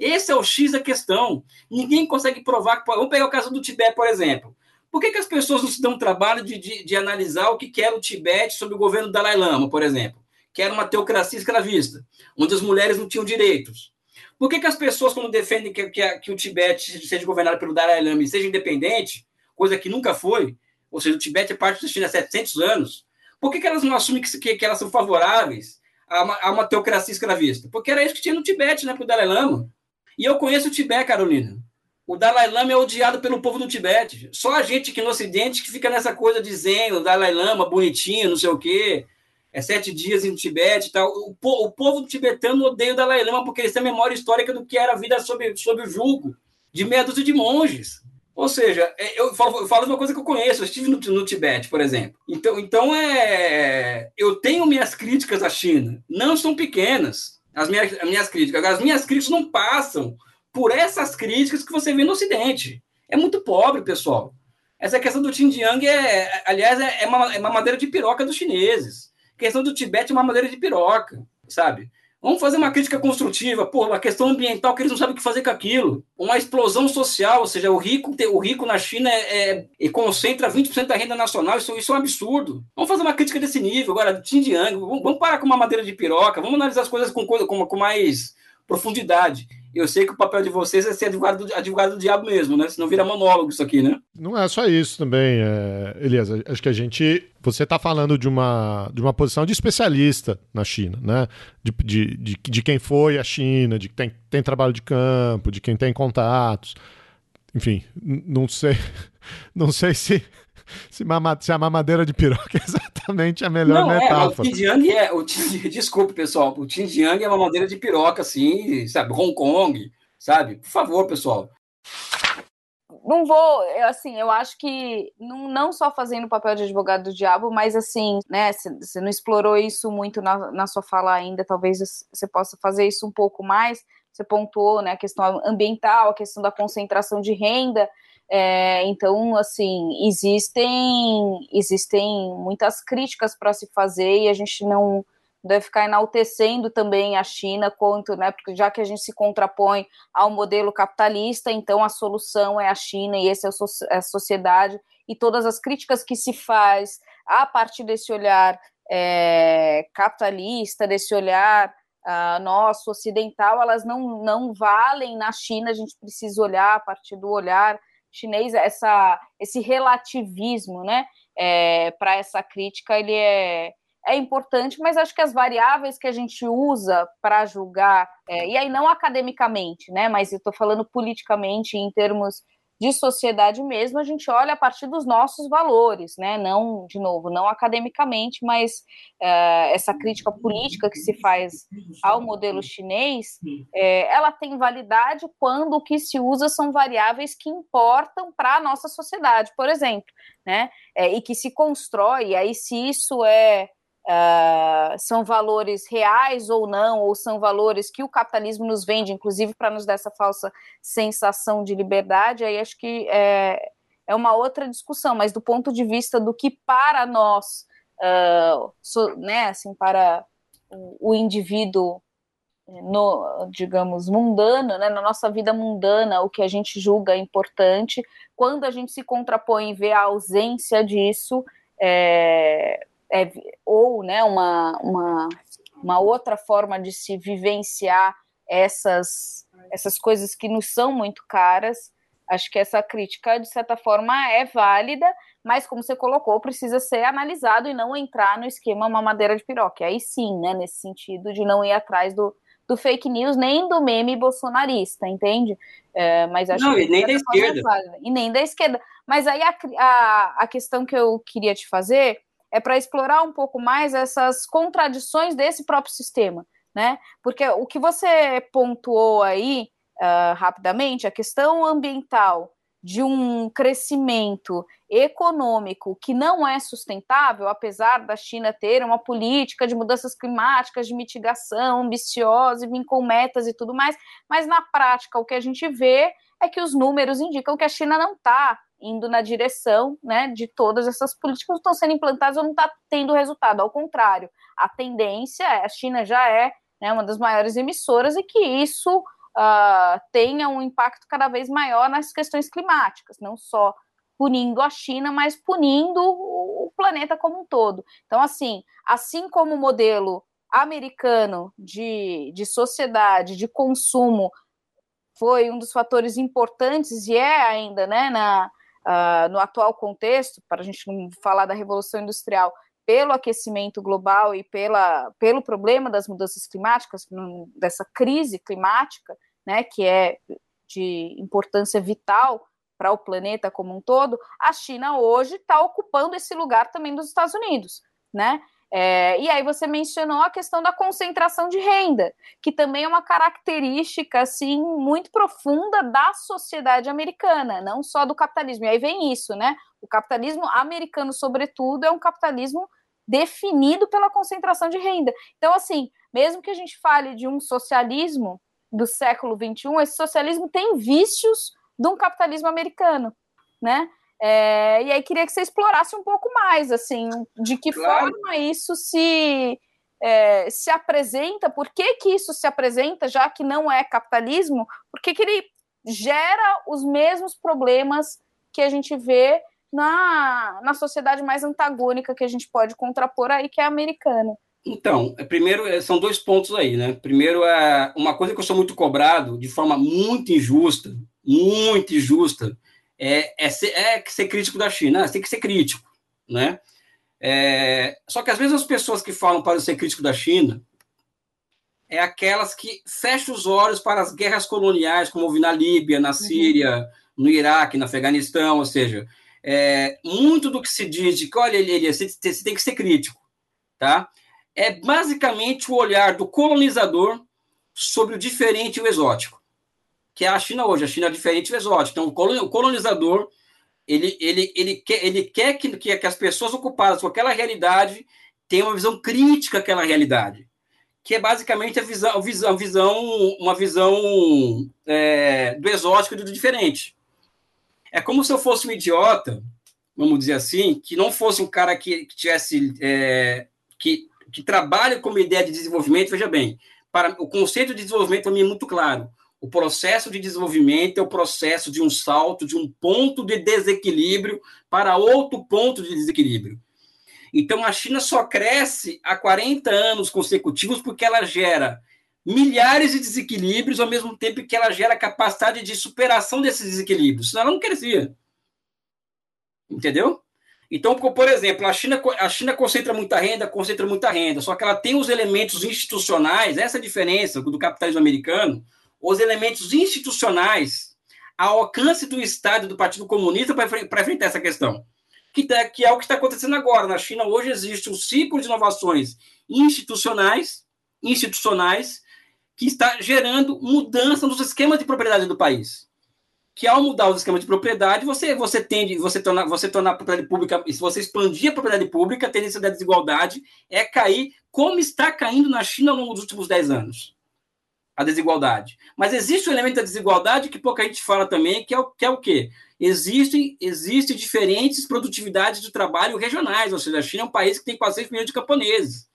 Esse é o X da questão. Ninguém consegue provar. Vamos pegar o caso do Tibete, por exemplo. Por que, que as pessoas não se dão trabalho de, de, de analisar o que era o Tibete sob o governo do Dalai Lama, por exemplo? Que era uma teocracia escravista, onde as mulheres não tinham direitos. Por que, que as pessoas, quando defendem que, que, que o Tibete seja governado pelo Dalai Lama e seja independente, coisa que nunca foi, ou seja, o Tibete é parte da China há 700 anos, por que, que elas não assumem que, que, que elas são favoráveis a uma, a uma teocracia escravista? Porque era isso que tinha no Tibete, né, para o Dalai Lama. E eu conheço o Tibete, Carolina. O Dalai Lama é odiado pelo povo do Tibete. Só a gente aqui no Ocidente que fica nessa coisa dizendo o Dalai Lama, bonitinho, não sei o quê, é sete dias no Tibete e tal. O, po o povo tibetano odeia o Dalai Lama porque eles têm memória histórica do que era a vida sob, sob o julgo de meia dúzia de monges. Ou seja, é, eu falo, eu falo uma coisa que eu conheço, eu estive no, no Tibete, por exemplo. Então, então é, eu tenho minhas críticas à China, não são pequenas as minhas, as minhas críticas. As minhas críticas não passam por essas críticas que você vê no Ocidente. É muito pobre, pessoal. Essa questão do Xinjiang, é, aliás, é, é uma, é uma madeira de piroca dos chineses. A questão do Tibete é uma madeira de piroca, sabe? Vamos fazer uma crítica construtiva, pô, a questão ambiental que eles não sabem o que fazer com aquilo. Uma explosão social, ou seja, o rico, o rico na China é, é, concentra 20% da renda nacional, isso, isso é um absurdo. Vamos fazer uma crítica desse nível agora, Xinjiang, vamos, vamos parar com uma madeira de piroca, vamos analisar as coisas com, com, com mais profundidade. Eu sei que o papel de vocês é ser advogado do, advogado do diabo mesmo, né? Senão vira monólogo isso aqui, né? Não é só isso também, é... Elias. Acho que a gente. Você está falando de uma, de uma posição de especialista na China, né? De, de, de, de quem foi a China, de quem tem, tem trabalho de campo, de quem tem contatos. Enfim, não sei. Não sei se se, mama, se a mamadeira de piroca é exatamente a melhor não, é, metáfora. É, o Xinjiang é. O, desculpe, pessoal. O Xinjiang é uma madeira de piroca, assim, sabe? Hong Kong, sabe? Por favor, pessoal. Não vou, assim, eu acho que não, não só fazendo o papel de advogado do diabo, mas assim, né? Você não explorou isso muito na, na sua fala ainda, talvez você possa fazer isso um pouco mais. Você pontuou né, a questão ambiental, a questão da concentração de renda. É, então, assim, existem, existem muitas críticas para se fazer e a gente não deve ficar enaltecendo também a China quanto, né, porque já que a gente se contrapõe ao modelo capitalista, então a solução é a China e essa é a sociedade. E todas as críticas que se faz a partir desse olhar é, capitalista, desse olhar uh, nosso ocidental, elas não, não valem na China, a gente precisa olhar a partir do olhar chinês, essa, esse relativismo, né, é, para essa crítica, ele é, é importante, mas acho que as variáveis que a gente usa para julgar, é, e aí não academicamente, né, mas eu estou falando politicamente em termos de sociedade mesmo, a gente olha a partir dos nossos valores, né? Não, de novo, não academicamente, mas uh, essa crítica política que se faz ao modelo chinês, é, ela tem validade quando o que se usa são variáveis que importam para a nossa sociedade, por exemplo, né? É, e que se constrói, aí se isso é Uh, são valores reais ou não, ou são valores que o capitalismo nos vende, inclusive para nos dar essa falsa sensação de liberdade, aí acho que é, é uma outra discussão, mas do ponto de vista do que para nós, uh, so, né, assim, para o, o indivíduo no, digamos, mundano, né, na nossa vida mundana, o que a gente julga importante, quando a gente se contrapõe e vê a ausência disso, é, é, ou né, uma, uma, uma outra forma de se vivenciar essas, essas coisas que nos são muito caras. Acho que essa crítica, de certa forma, é válida, mas, como você colocou, precisa ser analisado e não entrar no esquema uma madeira de piroca. Aí sim, né, nesse sentido de não ir atrás do, do fake news, nem do meme bolsonarista, entende? É, mas acho não, que e nem da é esquerda. É e nem da esquerda. Mas aí a, a, a questão que eu queria te fazer é para explorar um pouco mais essas contradições desse próprio sistema, né? Porque o que você pontuou aí uh, rapidamente, a questão ambiental de um crescimento econômico que não é sustentável, apesar da China ter uma política de mudanças climáticas, de mitigação ambiciosa e vir com metas e tudo mais, mas na prática o que a gente vê é que os números indicam que a China não está indo na direção né, de todas essas políticas que estão sendo implantadas ou não está tendo resultado. Ao contrário, a tendência é, a China já é né, uma das maiores emissoras e que isso uh, tenha um impacto cada vez maior nas questões climáticas, não só punindo a China, mas punindo o planeta como um todo. Então, assim, assim como o modelo americano de, de sociedade, de consumo, foi um dos fatores importantes e é ainda, né, na, uh, no atual contexto, para a gente não falar da revolução industrial, pelo aquecimento global e pela, pelo problema das mudanças climáticas, dessa crise climática, né, que é de importância vital para o planeta como um todo, a China hoje está ocupando esse lugar também dos Estados Unidos, né? É, e aí você mencionou a questão da concentração de renda, que também é uma característica assim muito profunda da sociedade americana, não só do capitalismo. E aí vem isso, né? O capitalismo americano, sobretudo, é um capitalismo definido pela concentração de renda. Então, assim, mesmo que a gente fale de um socialismo do século XXI, esse socialismo tem vícios de um capitalismo americano, né? É, e aí queria que você explorasse um pouco mais, assim, de que claro. forma isso se é, se apresenta, por que, que isso se apresenta, já que não é capitalismo, por que, que ele gera os mesmos problemas que a gente vê na, na sociedade mais antagônica que a gente pode contrapor aí, que é a americana. Então, é, primeiro, é, são dois pontos aí, né? Primeiro, é uma coisa que eu sou muito cobrado, de forma muito injusta, muito injusta, é, é, ser, é ser crítico da China. Você tem que ser crítico, né? É, só que às vezes as pessoas que falam para ser crítico da China é aquelas que fecham os olhos para as guerras coloniais, como houve na Líbia, na uhum. Síria, uhum. no Iraque, no Afeganistão, ou seja, é, muito do que se diz de que, olha, ele, você, você tem que ser crítico, tá? É basicamente o olhar do colonizador sobre o diferente e o exótico que é a China hoje. A China é diferente do exótico. Então, o colonizador ele, ele, ele quer, ele quer que, que as pessoas ocupadas com aquela realidade tenham uma visão crítica àquela realidade, que é basicamente a visão, visão, visão uma visão é, do exótico e do diferente. É como se eu fosse um idiota, vamos dizer assim, que não fosse um cara que, que tivesse é, que, que trabalha com uma ideia de desenvolvimento. Veja bem, para o conceito de desenvolvimento para mim é muito claro. O processo de desenvolvimento é o processo de um salto de um ponto de desequilíbrio para outro ponto de desequilíbrio. Então, a China só cresce há 40 anos consecutivos porque ela gera milhares de desequilíbrios ao mesmo tempo que ela gera capacidade de superação desses desequilíbrios. Senão ela não crescia. Entendeu? Então, por exemplo, a China, a China concentra muita renda, concentra muita renda, só que ela tem os elementos institucionais, essa é a diferença do capitalismo americano, os elementos institucionais ao alcance do Estado do Partido Comunista para enfrentar essa questão. Que, tá, que é o que está acontecendo agora. Na China, hoje, existe um ciclo de inovações institucionais, institucionais que está gerando mudança nos esquemas de propriedade do país. Que ao mudar os esquemas de propriedade, você, você tende, você tornar, você tornar a propriedade pública, se você expandir a propriedade pública, a tendência da desigualdade é cair, como está caindo na China ao longo dos últimos 10 anos a desigualdade. Mas existe um elemento da desigualdade que pouca gente fala também, que é o, que é o quê? Existem, existem diferentes produtividades de trabalho regionais, ou seja, a China é um país que tem quase 6 milhões de camponeses.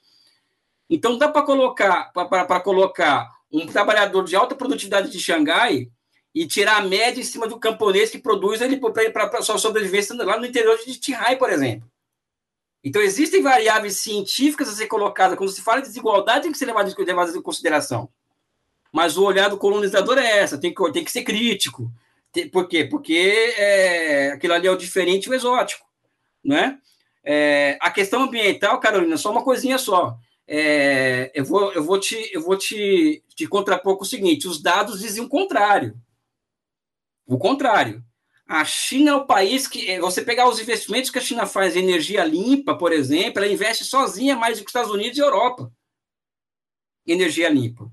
Então dá para colocar, para colocar um trabalhador de alta produtividade de Xangai e tirar a média em cima do camponês que produz ele para sua sobrevivência lá no interior de Qinghai, por exemplo. Então, existem variáveis científicas a ser colocadas. Quando se fala de desigualdade, tem que ser levado em consideração. Mas o olhar do colonizador é essa, tem que, tem que ser crítico. Por quê? Porque é, aquilo ali é o diferente e o exótico. Né? É, a questão ambiental, Carolina, só uma coisinha só. É, eu vou, eu vou, te, eu vou te, te contrapor com o seguinte: os dados dizem o contrário. O contrário. A China é o país que. É, você pegar os investimentos que a China faz em energia limpa, por exemplo, ela investe sozinha mais do que os Estados Unidos e Europa energia limpa.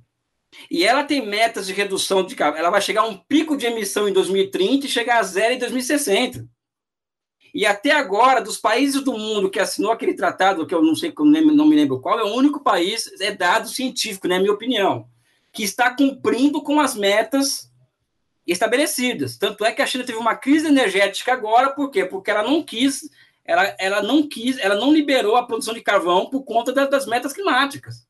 E ela tem metas de redução de ela vai chegar a um pico de emissão em 2030 e chegar a zero em 2060. E até agora, dos países do mundo que assinou aquele tratado, que eu não sei, não me lembro qual, é o único país, é dado científico, na né, minha opinião, que está cumprindo com as metas estabelecidas. Tanto é que a China teve uma crise energética agora, por quê? Porque ela não quis, ela, ela não quis, ela não liberou a produção de carvão por conta das metas climáticas.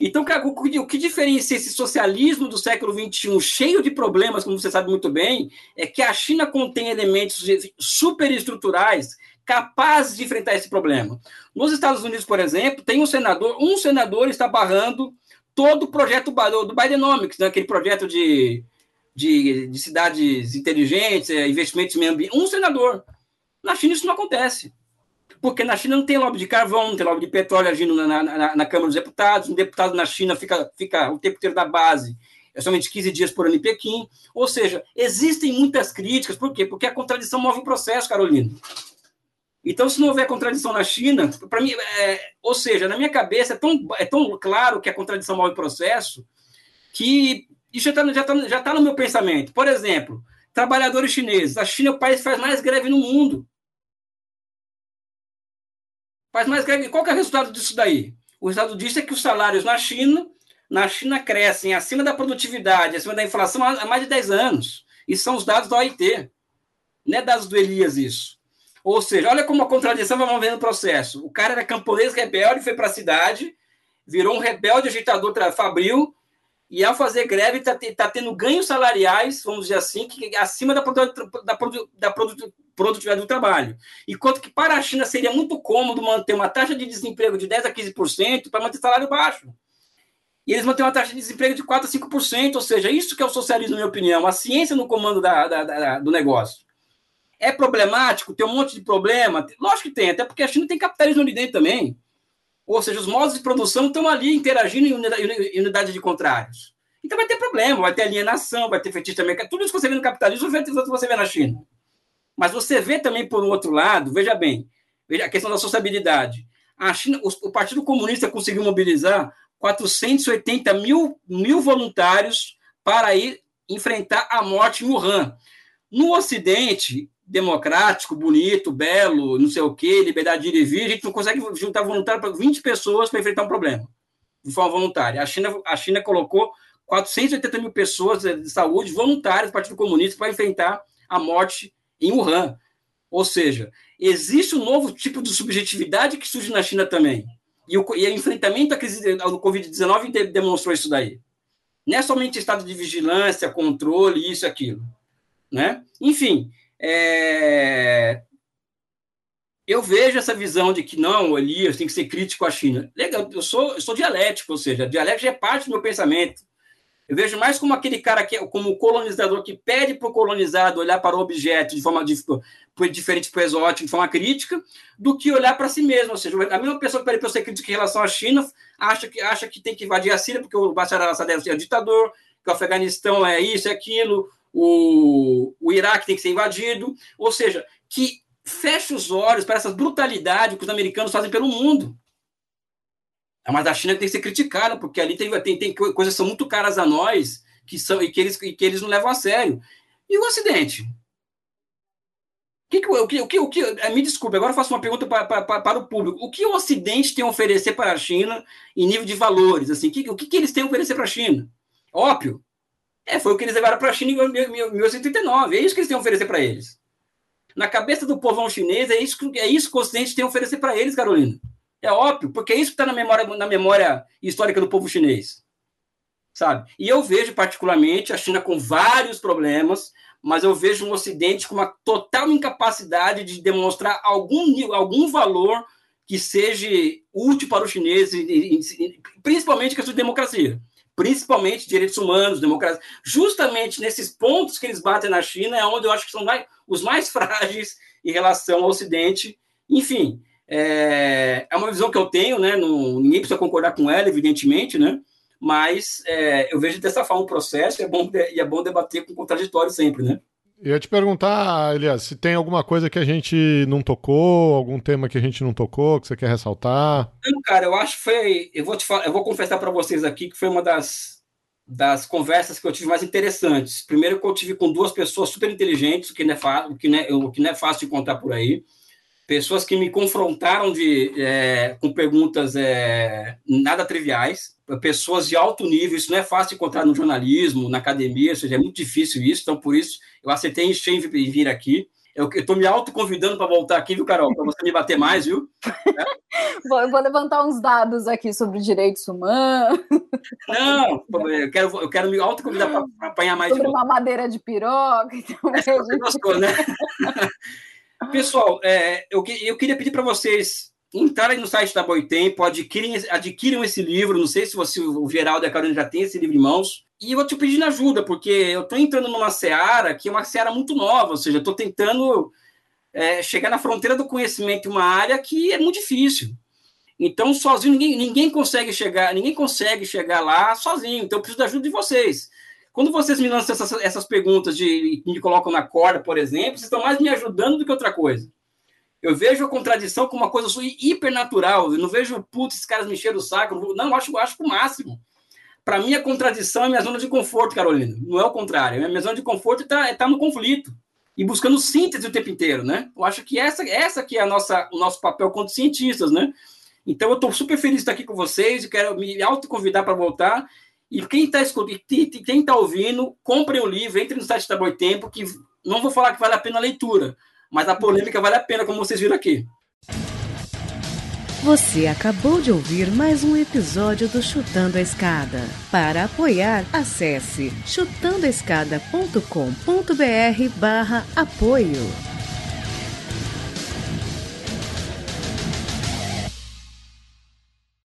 Então, o que diferencia esse socialismo do século XXI, cheio de problemas, como você sabe muito bem, é que a China contém elementos superestruturais capazes de enfrentar esse problema. Nos Estados Unidos, por exemplo, tem um senador, um senador está barrando todo o projeto do Bidenomics, né, aquele projeto de, de, de cidades inteligentes, é, investimentos em meio ambiente. Um senador. Na China isso não acontece porque na China não tem lobby de carvão, não tem lobby de petróleo agindo na, na, na Câmara dos Deputados, um deputado na China fica, fica o tempo inteiro da base, é somente 15 dias por ano em Pequim. Ou seja, existem muitas críticas, por quê? Porque a contradição move o processo, Carolina. Então, se não houver contradição na China, para mim, é, ou seja, na minha cabeça é tão, é tão claro que a contradição move o processo que isso já está já tá, já tá no meu pensamento. Por exemplo, trabalhadores chineses. A China é o país que faz mais greve no mundo. Mais greve. Qual é o resultado disso daí? O resultado disso é que os salários na China, na China crescem acima da produtividade, acima da inflação há mais de 10 anos. Isso são os dados da OIT. Não é dados do Elias isso. Ou seja, olha como a contradição vai movendo o processo. O cara era camponês rebelde, foi para a cidade, virou um rebelde agitador fabril, e ao fazer greve está tá tendo ganhos salariais, vamos dizer assim, que acima da, da, da, da produtividade do trabalho. Enquanto que para a China seria muito cômodo manter uma taxa de desemprego de 10% a 15% para manter salário baixo. E eles mantêm uma taxa de desemprego de 4% a 5%, ou seja, isso que é o socialismo, na minha opinião, a ciência no comando da, da, da, do negócio. É problemático? Tem um monte de problema? Lógico que tem, até porque a China tem capitalismo ali dentro também. Ou seja, os modos de produção estão ali interagindo em unidade de contrários. Então vai ter problema, vai ter alienação, vai ter fetiche também. Tudo isso que você vê no capitalismo, você vê na China. Mas você vê também, por outro lado, veja bem, veja a questão da sociabilidade. A China, o, Partido Comunista conseguiu mobilizar 480 mil, mil voluntários para ir enfrentar a morte em Wuhan. No Ocidente, democrático, bonito, belo, não sei o quê, liberdade de ir e vir, a gente não consegue juntar voluntário para 20 pessoas para enfrentar um problema, de forma voluntária. A China, a China colocou 480 mil pessoas de saúde voluntárias do Partido Comunista para enfrentar a morte em Wuhan. Ou seja, existe um novo tipo de subjetividade que surge na China também. E o, e o enfrentamento à crise do Covid-19 demonstrou isso daí. Não é somente estado de vigilância, controle, isso e aquilo. Né? Enfim, é... eu vejo essa visão de que não, Elias tem que ser crítico à China. Legal, eu sou, eu sou dialético, ou seja, dialético é parte do meu pensamento. Eu vejo mais como aquele cara que como o colonizador que pede para o colonizado olhar para o objeto de forma diferente para o exótico, de forma crítica, do que olhar para si mesmo. Ou seja, a mesma pessoa que pede para ser crítica em relação à China acha que, acha que tem que invadir a Síria porque o Bashar al-Assad é ditador, que o Afeganistão é isso, é aquilo, o, o Iraque tem que ser invadido, ou seja, que feche os olhos para essas brutalidades que os americanos fazem pelo mundo. É mas a China tem que ser criticada, porque ali tem, tem, tem coisas que são muito caras a nós que são, e, que eles, e que eles não levam a sério. E o Ocidente? Que, o que, o que, o que, eh, me desculpe, agora eu faço uma pergunta para, para, para o público. O que o Ocidente tem a oferecer para a China em nível de valores? Assim, que, o que, que eles têm a oferecer para a China? Ópio. É, foi o que eles levaram para a China em 1989. É isso que eles têm a oferecer para eles. Na cabeça do povão chinês, é isso, é isso que o Ocidente tem a oferecer para eles, Carolina. É óbvio, porque é isso que está na memória, na memória histórica do povo chinês. Sabe? E eu vejo, particularmente, a China com vários problemas, mas eu vejo um Ocidente com uma total incapacidade de demonstrar algum, algum valor que seja útil para os chineses, principalmente questão de democracia, principalmente direitos humanos, democracia. Justamente nesses pontos que eles batem na China é onde eu acho que são mais, os mais frágeis em relação ao Ocidente. Enfim, é, é uma visão que eu tenho, né? Não, ninguém precisa concordar com ela, evidentemente, né? Mas é, eu vejo dessa forma o processo e é bom, e é bom debater com contraditório sempre, né? Eu ia te perguntar, Elias, se tem alguma coisa que a gente não tocou, algum tema que a gente não tocou, que você quer ressaltar? Não, cara, eu acho que foi. Eu vou, te falar, eu vou confessar para vocês aqui que foi uma das, das conversas que eu tive mais interessantes. Primeiro, que eu tive com duas pessoas super inteligentes, o que não é, o que não é, o que não é fácil de encontrar por aí pessoas que me confrontaram de, é, com perguntas é, nada triviais, pessoas de alto nível, isso não é fácil de encontrar no jornalismo, na academia, ou seja, é muito difícil isso, então por isso eu aceitei encher e vir aqui. Eu estou me autoconvidando para voltar aqui, viu, Carol? Para você me bater mais, viu? vou, eu vou levantar uns dados aqui sobre direitos humanos. Não, eu quero, eu quero me autoconvidar para apanhar mais. Sobre uma madeira de piroca. Então, é, gente... gostou, né? Pessoal, é, eu, eu queria pedir para vocês entrarem no site da Boitempo, adquirem, adquiram esse livro. Não sei se você, o Geraldo e a Carolina já tem esse livro em mãos. E eu vou te pedindo ajuda, porque eu estou entrando numa seara que é uma seara muito nova, ou seja, estou tentando é, chegar na fronteira do conhecimento uma área que é muito difícil. Então, sozinho, ninguém, ninguém consegue chegar, ninguém consegue chegar lá sozinho. Então, eu preciso da ajuda de vocês. Quando vocês me lançam essas, essas perguntas de me colocam na corda, por exemplo, vocês estão mais me ajudando do que outra coisa. Eu vejo a contradição como uma coisa hipernatural. Eu não vejo, putz, esses caras me encheram o saco. Não, eu acho, eu acho o máximo. Para mim, a contradição é minha zona de conforto, Carolina. Não é o contrário. A minha zona de conforto está tá no conflito e buscando síntese o tempo inteiro, né? Eu acho que essa, essa que é a nossa, o nosso papel como cientistas, né? Então, eu estou super feliz de estar aqui com vocês e quero me autoconvidar para voltar e quem está quem tá ouvindo, compre o livro, entre no site da Boitempo, que não vou falar que vale a pena a leitura, mas a polêmica vale a pena, como vocês viram aqui. Você acabou de ouvir mais um episódio do Chutando a Escada. Para apoiar, acesse chutandoaescada.com.br barra apoio.